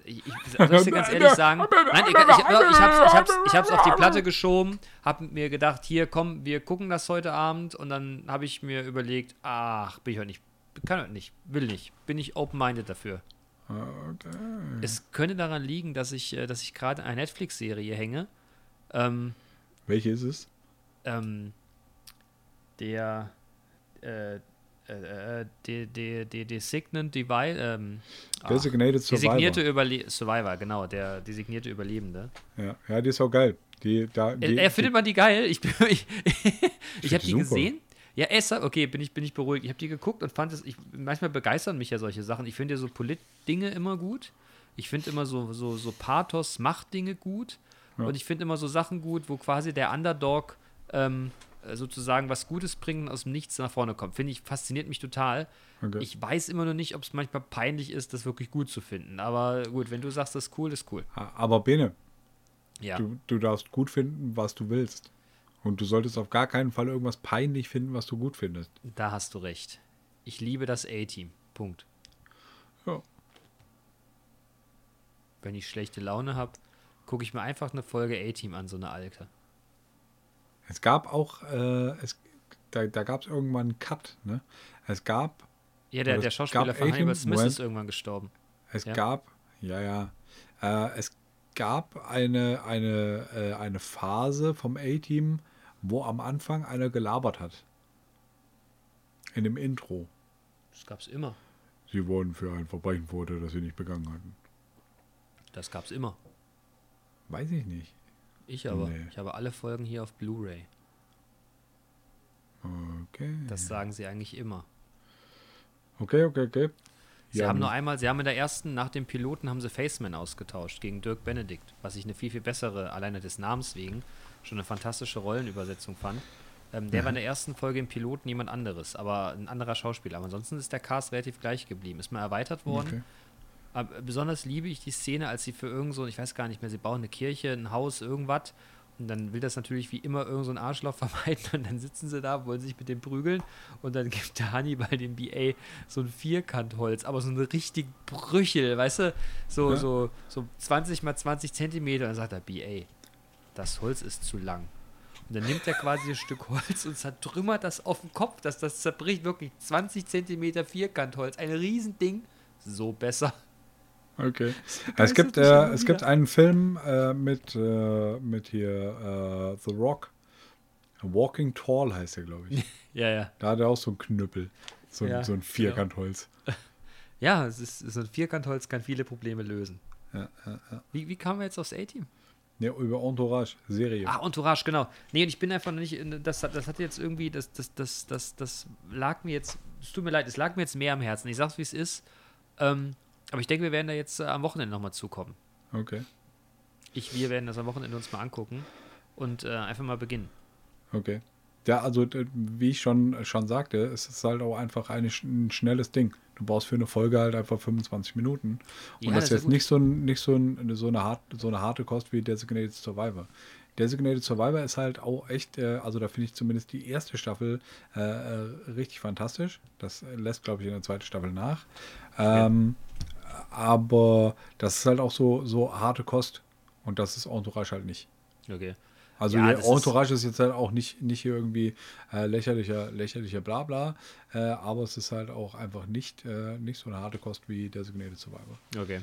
ich, ich soll ich dir ganz ehrlich sagen. Nein, ich, ich, ich, ich, hab's, ich, hab's, ich hab's auf die Platte geschoben, hab mir gedacht, hier komm, wir gucken das heute Abend und dann habe ich mir überlegt, ach, bin ich heute nicht, kann heute nicht, will nicht, bin ich open-minded dafür. Okay. Es könnte daran liegen, dass ich, äh, dass ich gerade eine Netflix-Serie hänge. Ähm, Welche ist es? ähm, der äh, äh, äh, der der der Designant Devi ähm, ach, Designated Survivor. designierte Überle Survivor, genau, der designierte Überlebende. Ja, ja, die ist auch geil. Die, da, die, er findet man die geil. Ich, bin- ich, ich habe die die super. gesehen. Ja, Esser, okay, bin ich, bin ich beruhigt. Ich habe die geguckt und fand es, ich, manchmal begeistern mich ja solche Sachen. Ich finde ja so Polit-Dinge immer gut. Ich finde immer so, so, so Pathos-Macht-Dinge gut. Ja. Und ich finde immer so Sachen gut, wo quasi der Underdog ähm, äh, sozusagen was Gutes bringt und aus dem Nichts nach vorne kommt. Finde ich, fasziniert mich total. Okay. Ich weiß immer noch nicht, ob es manchmal peinlich ist, das wirklich gut zu finden. Aber gut, wenn du sagst, das ist cool, ist cool. Aber Bene, Ja. du, du darfst gut finden, was du willst. Und du solltest auf gar keinen Fall irgendwas peinlich finden, was du gut findest. Da hast du recht. Ich liebe das A-Team. Punkt. Ja. Wenn ich schlechte Laune habe, gucke ich mir einfach eine Folge A-Team an, so eine alte. Es gab auch, äh, es, da, da gab es irgendwann einen Cut. Ne? Es gab, Ja, der, der es Schauspieler gab von? Hannibal Smith ist irgendwann gestorben. es Ja. gab, ja, ja, äh, es gab eine, eine, äh, eine Phase vom A-Team, wo am Anfang einer gelabert hat. In dem Intro. Das gab's immer. Sie wurden für ein Verbrechen verurteilt, das sie nicht begangen hatten. Das gab's immer. Weiß ich nicht. Ich aber. Nee. Ich habe alle Folgen hier auf Blu-ray. Okay. Das sagen sie eigentlich immer. Okay, okay, okay. Sie Ja, haben nur einmal, sie haben in der ersten, nach dem Piloten, haben sie Faceman ausgetauscht gegen Dirk Benedict, was ich eine viel, viel bessere, alleine des Namens wegen, schon eine fantastische Rollenübersetzung fand. Ähm, der war in der ersten Folge im Piloten jemand anderes, aber ein anderer Schauspieler. Aber ansonsten ist der Cast relativ gleich geblieben. Ist mal erweitert worden. Okay. Aber besonders liebe ich die Szene, als sie für irgend so, ich weiß gar nicht mehr, sie bauen eine Kirche, ein Haus, irgendwas. Und dann will das natürlich wie immer irgend so ein Arschloch vermeiden. Und dann sitzen sie da, wollen sich mit dem prügeln. Und dann gibt der Hannibal dem BA so ein Vierkantholz, aber so eine richtig Brüchel, weißt du? So, Ja. so, so 20 mal 20 Zentimeter. Und dann sagt er, BA, das Holz ist zu lang. Und dann nimmt er quasi ein Stück Holz und zertrümmert das auf den Kopf, dass das zerbricht wirklich 20 Zentimeter Vierkantholz. Ein Riesending. So besser. Okay. begeistert Es gibt, äh, es gibt einen Film äh, mit, äh, mit hier äh, The Rock. Walking Tall heißt der, glaube ich. Ja, ja. Da hat er auch so einen Knüppel. So, ein- Ja, so ein Vierkantholz. Ja, es ist, so ein Vierkantholz kann viele Probleme lösen. Ja, ja, ja. Wie, wie kamen wir jetzt aufs A-Team? Ja, über Entourage, Serie. Ah, Entourage, genau. Nee, und ich bin einfach noch nicht, in, das, hat- das hat jetzt irgendwie, das, das, das, das, das lag mir jetzt, es tut mir leid, es lag mir jetzt mehr am Herzen. Ich sag's, wie es ist. Ähm, aber ich denke, wir werden da jetzt äh, am Wochenende nochmal zukommen. Okay. Ich, wir werden das am Wochenende uns mal angucken und äh, einfach mal beginnen. Okay. Ja, also wie ich schon, schon sagte, es ist halt auch einfach eine, ein schnelles Ding. Du brauchst für eine Folge halt einfach 25 Minuten. Und Ja, das das ist ja jetzt gut. nicht so, nicht so, ein, so, eine hart, so eine harte Kost wie Designated Survivor. Designated Survivor ist halt auch echt, äh, also da finde ich zumindest die erste Staffel äh, äh, richtig fantastisch. Das äh, lässt, glaube ich, in der zweiten Staffel nach. Ähm, Aber das ist halt auch so, so harte Kost. Und das ist Entourage halt nicht. Okay. Also Ja, das ist- Entourage ist, jetzt halt auch nicht, nicht hier irgendwie äh, lächerlicher, lächerlicher Blabla, äh, aber es ist halt auch einfach nicht, äh, nicht so eine harte Kost wie Designated Survivor. Okay.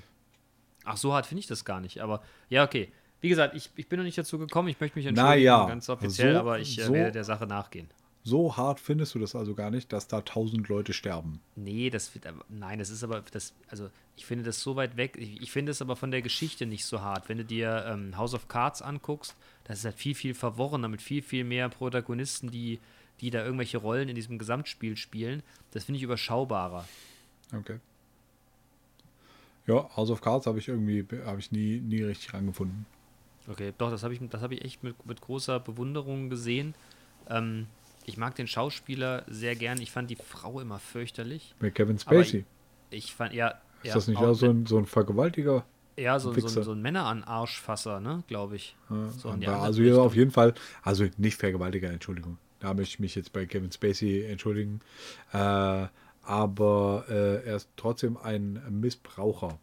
Ach, so hart finde ich das gar nicht. Aber ja, okay. Wie gesagt, ich, ich bin noch nicht dazu gekommen. Ich möchte mich entschuldigen, ja, ganz offiziell, so- aber ich äh, so- werde der Sache nachgehen. So hart findest du das also gar nicht, dass da tausend Leute sterben. Nee, das nein, das ist aber, das, also ich finde das so weit weg. Ich, ich finde es aber von der Geschichte nicht so hart. Wenn du dir ähm, House of Cards anguckst, das ist halt viel, viel verworrener mit viel, viel mehr Protagonisten, die, die da irgendwelche Rollen in diesem Gesamtspiel spielen. Das finde ich überschaubarer. Okay. Ja, House of Cards habe ich irgendwie, habe ich nie, nie richtig rangefunden. Okay, doch, das habe ich, das habe ich echt mit, mit großer Bewunderung gesehen. Ähm, ich mag den Schauspieler sehr gern. Ich fand die Frau immer fürchterlich. Bei Kevin Spacey. Ich fand, ja. ist ja, das nicht auch auch so ein, so ein Vergewaltiger? Ja, so, so, so ein Männer an Arschfasser, ne, glaube ich. Ja, So andere also hier Richtung. auf jeden Fall, also nicht Vergewaltiger, Entschuldigung. Da möchte ich mich jetzt bei Kevin Spacey entschuldigen. Äh, aber äh, er ist trotzdem ein Missbraucher.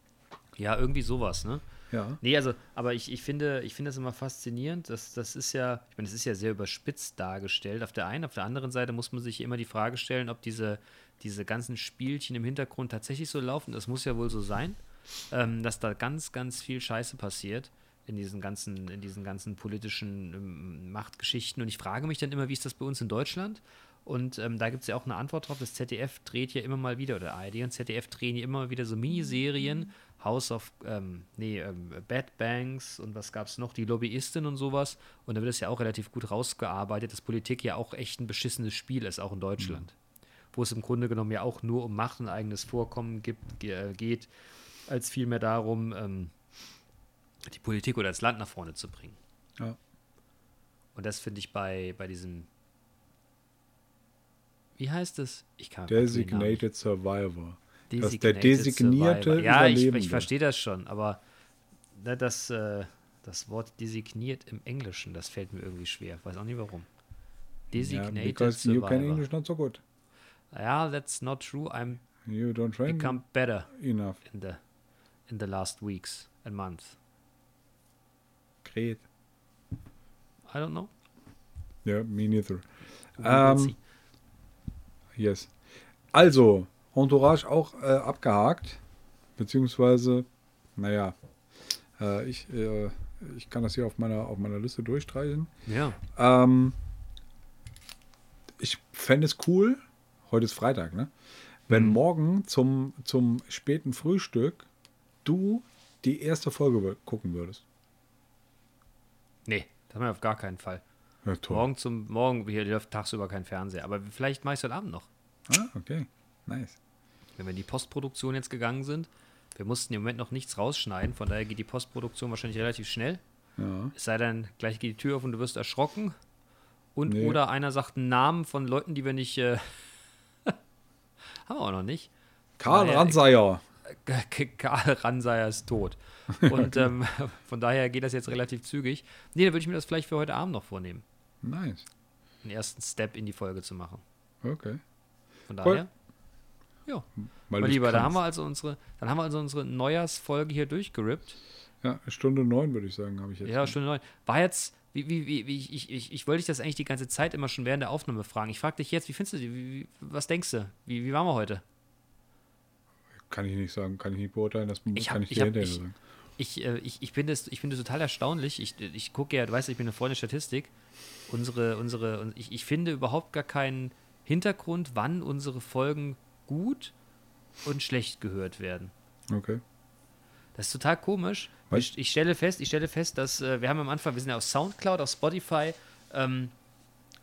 Ja, irgendwie sowas, ne? Ja. Nee, also, aber ich, ich finde, ich finde das immer faszinierend. Das, das ist ja, ich meine, das ist ja sehr überspitzt dargestellt. Auf der einen, auf der anderen Seite muss man sich immer die Frage stellen, ob diese, diese ganzen Spielchen im Hintergrund tatsächlich so laufen. Das muss ja wohl so sein, ähm, dass da ganz, ganz viel Scheiße passiert in diesen ganzen, in diesen ganzen politischen ähm, Machtgeschichten. Und ich frage mich dann immer, wie ist das bei uns in Deutschland? Und ähm, da gibt es ja auch eine Antwort drauf. Das ZDF dreht ja immer mal wieder, oder ARD und ZDF drehen ja immer wieder so Miniserien. House of, ähm, nee, ähm, Bad Banks und was gab es noch? Die Lobbyistin und sowas. Und da wird es ja auch relativ gut rausgearbeitet, dass Politik ja auch echt ein beschissenes Spiel ist, auch in Deutschland. Wo es im Grunde genommen ja auch nur um Macht und eigenes Vorkommen gibt, äh, geht, als vielmehr darum, ähm, die Politik oder das Land nach vorne zu bringen. Ja. Und das finde ich bei, bei diesem. Wie heißt es? Ich kann. Designated Survivor. Das ist Designated der designierte Survivor. Ja, ich, ich verstehe das schon, aber ne, das, äh, das Wort designiert im Englischen, das fällt mir irgendwie schwer. Weiß auch nicht warum. Designated because you can Survivor. English not so good. Ja, that's not true. I'm You don't train become better enough. in the in the last weeks and months. Great. I don't know. Ja, me neither. Will Ähm. Yes. Also, Entourage auch äh, abgehakt. Beziehungsweise, naja, äh, ich, äh, ich kann das hier auf meiner, auf meiner Liste durchstreichen. ja. Ähm, ich fände es cool, heute ist Freitag, ne? Wenn Mhm. morgen zum, zum späten Frühstück du die erste Folge gucken würdest. Nee, das haben wir auf gar keinen Fall. Ja. Morgen zum Morgen, hier läuft tagsüber kein Fernseher, aber vielleicht mache ich es heute Abend noch. Ah, okay. Nice. wenn wir in die Postproduktion jetzt gegangen sind. Wir mussten im Moment noch nichts rausschneiden, von daher geht die Postproduktion wahrscheinlich relativ schnell. Ja. Es sei denn, gleich geht die Tür auf und du wirst erschrocken. Und Nee. oder einer sagt einen Namen von Leuten, die wir nicht. Äh, haben wir auch noch nicht. Karl Naja, Ranseier. Karl Ranseier ist tot. Und ähm, von daher geht das jetzt relativ zügig. Nee, dann würde ich mir das vielleicht für heute Abend noch vornehmen, Nice. einen ersten Step in die Folge zu machen. Okay. Von Cool. Ja, Weil mein du's Lieber, da haben wir also unsere, dann haben wir also unsere Neujahrsfolge hier durchgerippt. Ja, Stunde neun würde ich sagen, habe ich jetzt. Ja, Stunde neun. War jetzt, wie, wie, wie, wie ich, ich, ich wollte dich das eigentlich die ganze Zeit immer schon während der Aufnahme fragen. Ich frage dich jetzt, wie findest du die, wie, was denkst du? Wie, wie waren wir heute? Kann ich nicht sagen, kann ich nicht beurteilen, das Ich kann hab- ich ich dir hinterher sagen. Ich, äh, ich, ich finde es ich finde es total erstaunlich. Ich, ich gucke ja, du weißt, ich bin eine Freundin der Statistik. Unsere, unsere, ich, ich finde überhaupt gar keinen Hintergrund, wann unsere Folgen gut und schlecht gehört werden. Okay. Das ist total komisch. Ich, ich stelle fest, ich stelle fest, dass äh, wir haben am Anfang, wir sind ja auf Soundcloud, auf Spotify, ähm,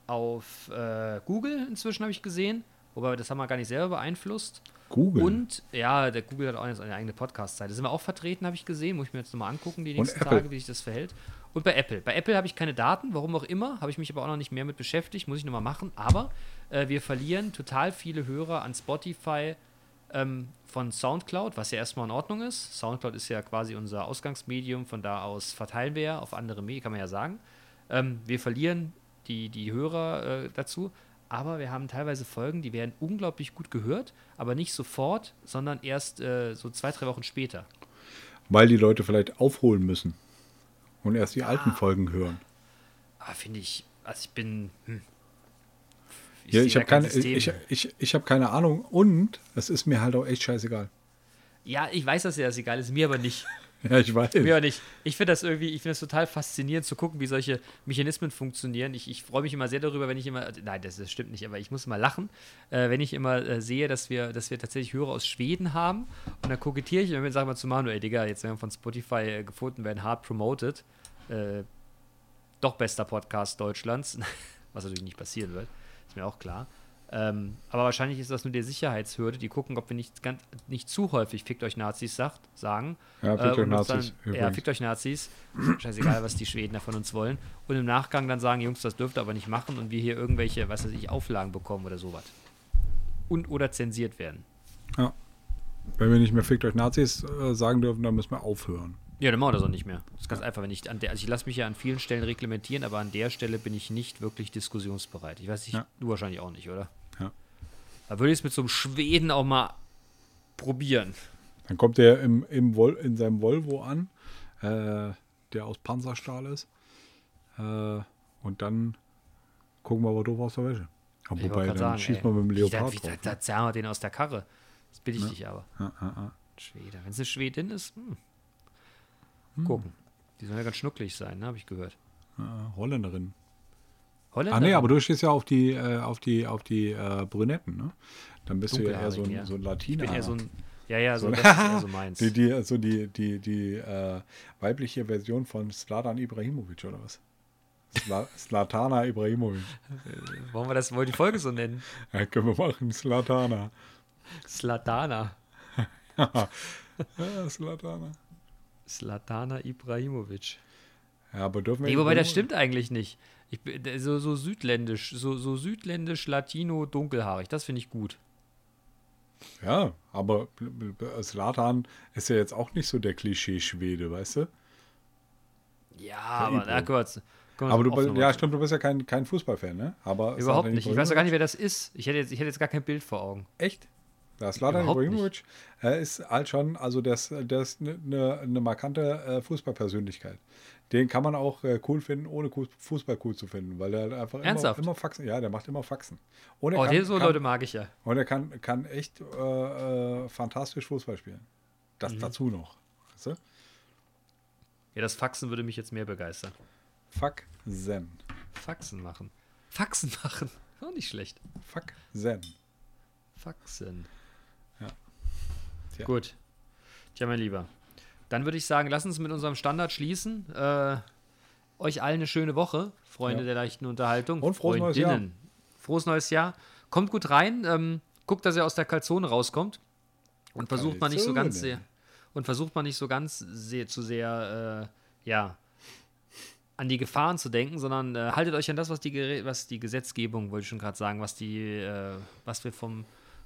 auf äh, Google inzwischen habe ich gesehen, wobei das haben wir gar nicht selber beeinflusst. Google. Und ja, der Google hat auch eine eigene Podcast-Seite. Sind wir auch vertreten, habe ich gesehen. Muss ich mir jetzt nochmal angucken, die nächsten. Tage, wie sich das verhält. Und bei Apple. Bei Apple habe ich keine Daten, warum auch immer, habe ich mich aber auch noch nicht mehr mit beschäftigt, muss ich nochmal machen. Aber äh, wir verlieren total viele Hörer an Spotify ähm, von Soundcloud, was ja erstmal in Ordnung ist. Soundcloud ist ja quasi unser Ausgangsmedium, von da aus verteilen wir ja auf andere Medien, kann man ja sagen. Ähm, wir verlieren die, die Hörer äh, dazu, aber wir haben teilweise Folgen, die werden unglaublich gut gehört, aber nicht sofort, sondern erst äh, so zwei, drei Wochen später. Weil die Leute vielleicht aufholen müssen und erst die alten Folgen hören. Aber finde ich, also ich bin. Hm. Ja, sehe ich habe kein keine, System. ich, ich, ich hab keine Ahnung und es ist mir halt auch echt scheißegal. ja, ich weiß, dass dir das egal ist, mir aber nicht. Ja, ich weiß. Mir nicht. Ich finde das irgendwie, ich finde das total faszinierend zu gucken, wie solche Mechanismen funktionieren. Ich, ich freue mich immer sehr darüber, wenn ich immer, nein, das, das stimmt nicht, aber ich muss immer lachen, äh, wenn ich immer äh, sehe, dass wir, dass wir tatsächlich Hörer aus Schweden haben. Und dann kokettiere ich und sage mal zu Manu, ey Digga, jetzt werden wir von Spotify äh, gefunden, werden hart promoted. Äh, doch bester Podcast Deutschlands, was natürlich nicht passieren wird, ist mir auch klar. Ähm, aber wahrscheinlich ist das nur die Sicherheitshürde. Die gucken, ob wir nicht, ganz, nicht zu häufig Fickt euch Nazis sagt, sagen. Ja, fickt euch und uns Nazis, Dann, ja, fickt euch Nazis. Scheißegal, was die Schweden da von uns wollen. Und im Nachgang dann sagen, Jungs, das dürft ihr aber nicht machen und wir hier irgendwelche, was weiß ich, Auflagen bekommen oder sowas. Und oder zensiert werden. Ja. Wenn wir nicht mehr fickt euch Nazis äh, sagen dürfen, dann müssen wir aufhören. Ja, dann machen wir das auch nicht mehr. Das ist ganz einfach, wenn ich an der, also ich lasse mich ja an vielen Stellen reglementieren, aber an der Stelle bin ich nicht wirklich diskussionsbereit. Ich weiß nicht, Ja. du wahrscheinlich auch nicht, oder? Ja. Da würde ich es mit so einem Schweden auch mal probieren. Dann kommt er im, im Vol in seinem Volvo an, äh, der aus Panzerstahl ist. Äh, und dann gucken wir aber doof aus der Wäsche. Aber Ich wobei, dann sagen, schießt man mit dem Leopard Da, drauf. da, da zerren wir den aus der Karre. Das bitte ich dich aber. Ja, ja, ja. Schwede. Wenn es eine Schwedin ist, hm. Hm. gucken. Die sollen ja ganz schnucklig sein, ne, habe ich gehört. Ja, Holländerin. Holländer? Ah nee, aber du stehst ja auf die, äh, auf die, auf die äh, Brünetten, ne? Dann bist du ja eher so ein, Dunkelhaarig, so ein Ich Latiner. bin eher so ein. Ja, ja, so, So- das ist eher so meins. die, die, also die, die, die äh, weibliche Version von Slatan Ibrahimovic, oder was? Sla Slatana Ibrahimovic. Wollen wir das, wollen wir die Folge so nennen? Ja, können wir machen, Slatana. Slatana. Ja, Slatana. Slatana Ibrahimovic. Ja, aber dürfen wir Nee, wobei das stimmt eigentlich nicht. Ich, bin- der- so, so südländisch, so, so südländisch, latino, dunkelhaarig. Das finde ich gut. Ja, aber Zlatan ist ja jetzt auch nicht so der Klischee-Schwede, weißt du? Ja, aber können wir Aber du bist, ja, stimmt, du bist ja kein, kein Fußballfan, ne? Aber Überhaupt Zlatan nicht. Ich weiß auch gar nicht, wer das ist. Ich hätte jetzt, ich hätte jetzt gar kein Bild vor Augen. Echt? Ja, Slatan Ibrahimovic ist halt schon, also das, das ist eine ne, ne markante äh, Fußballpersönlichkeit. Den kann man auch äh, cool finden, ohne Fußball cool zu finden, weil er halt einfach immer, Ernsthaft? immer Faxen, ja, der macht immer Faxen. Und er Oh, kann, die so kann, Leute mag ich ja. und er kann, kann echt äh, äh, fantastisch Fußball spielen. Das Mhm. dazu noch. Weißt du? Ja, das Faxen würde mich jetzt mehr begeistern. Zen. Faxen machen. Faxen machen. Auch nicht schlecht. Zen. Faxen. Ja. Tja. Gut. Tja, mein Lieber. Dann würde ich sagen, lass uns mit unserem Standard schließen. Äh, euch allen eine schöne Woche, Freunde Ja. der leichten Unterhaltung. Und frohes neues Jahr. Frohes neues Jahr. Kommt gut rein. Ähm, guckt, dass ihr aus der Kalzone rauskommt. Und versucht man nicht so ganz sehr. Und versucht man nicht so ganz sehr, zu sehr, äh, ja, an die Gefahren zu denken, sondern äh, haltet euch an das, was die, was die Gesetzgebung, wollte ich schon gerade sagen, was die, äh, was wir vom,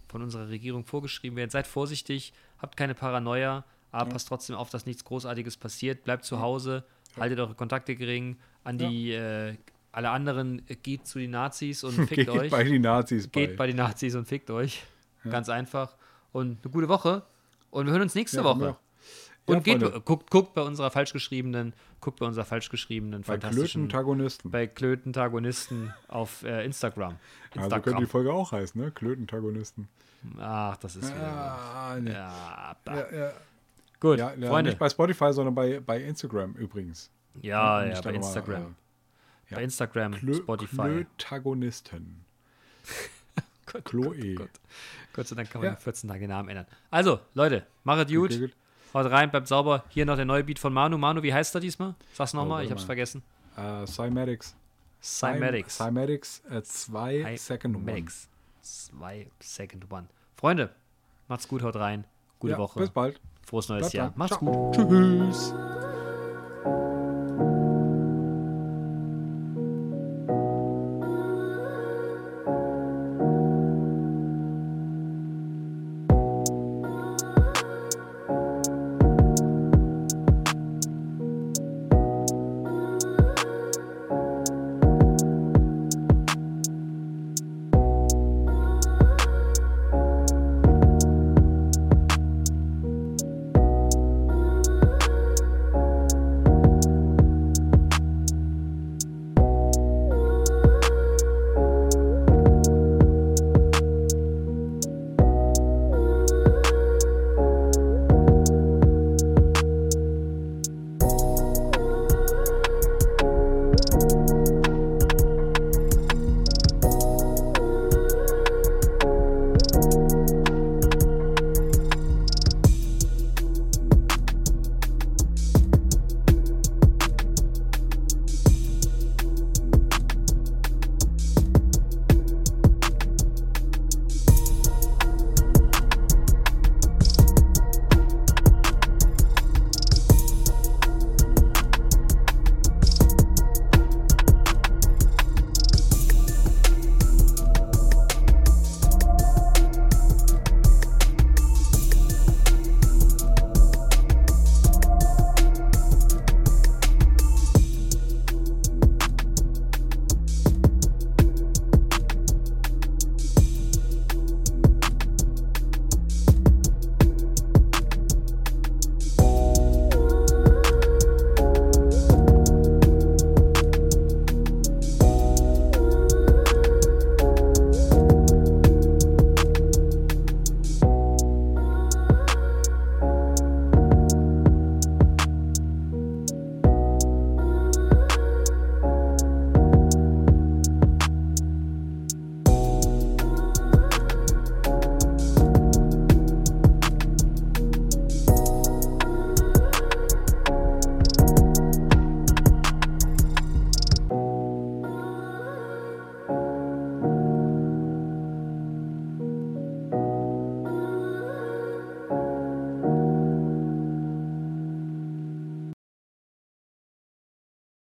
von unserer Regierung vorgeschrieben werden. Seid vorsichtig, habt keine Paranoia, aber passt trotzdem auf, dass nichts Großartiges passiert. Bleibt zu Hause, haltet eure Kontakte gering. An Ja. die äh, alle anderen äh, geht zu den Nazis und fickt Geht euch. bei den Nazis Geht bei. bei den Nazis und fickt euch. Ganz einfach. Und eine gute Woche. Und wir hören uns nächste Ja, Woche. ja. Und Ja, geht, guckt, guckt bei unserer falsch geschriebenen, guckt bei unserer falsch geschriebenen, Bei fantastischen, Klötentagonisten. bei Klötentagonisten auf äh, Instagram. Also könnte Instagram. die Folge auch heißen, ne? Klötentagonisten. Ach, das ist wieder. Ah, ne. Ja, Ja, ja. Gut, Ja, ja, Freunde. nicht bei Spotify, sondern bei, bei Instagram übrigens. ja, ja, bei Instagram. äh, ja. Bei Instagram, Klö Spotify. Klötagonisten. Gott, Chloe. Gott. Gott sei Dank kann man Ja. in 14 Tage Namen ändern. Also, Leute, machet gut. Gut. Haut rein, bleibt sauber. Hier noch der neue Beat von Manu. Manu, wie heißt er diesmal? Sag's nochmal, warte ich hab's mal. vergessen. Äh, Cymatics. Cymatics. Cymatics 2 Second One. Cymatics. 2 Second One. Freunde, macht's gut, haut rein. Gute Ja, Woche. Bis bald. Frohes neues Jahr. Macht's Ciao. gut. Tschüss.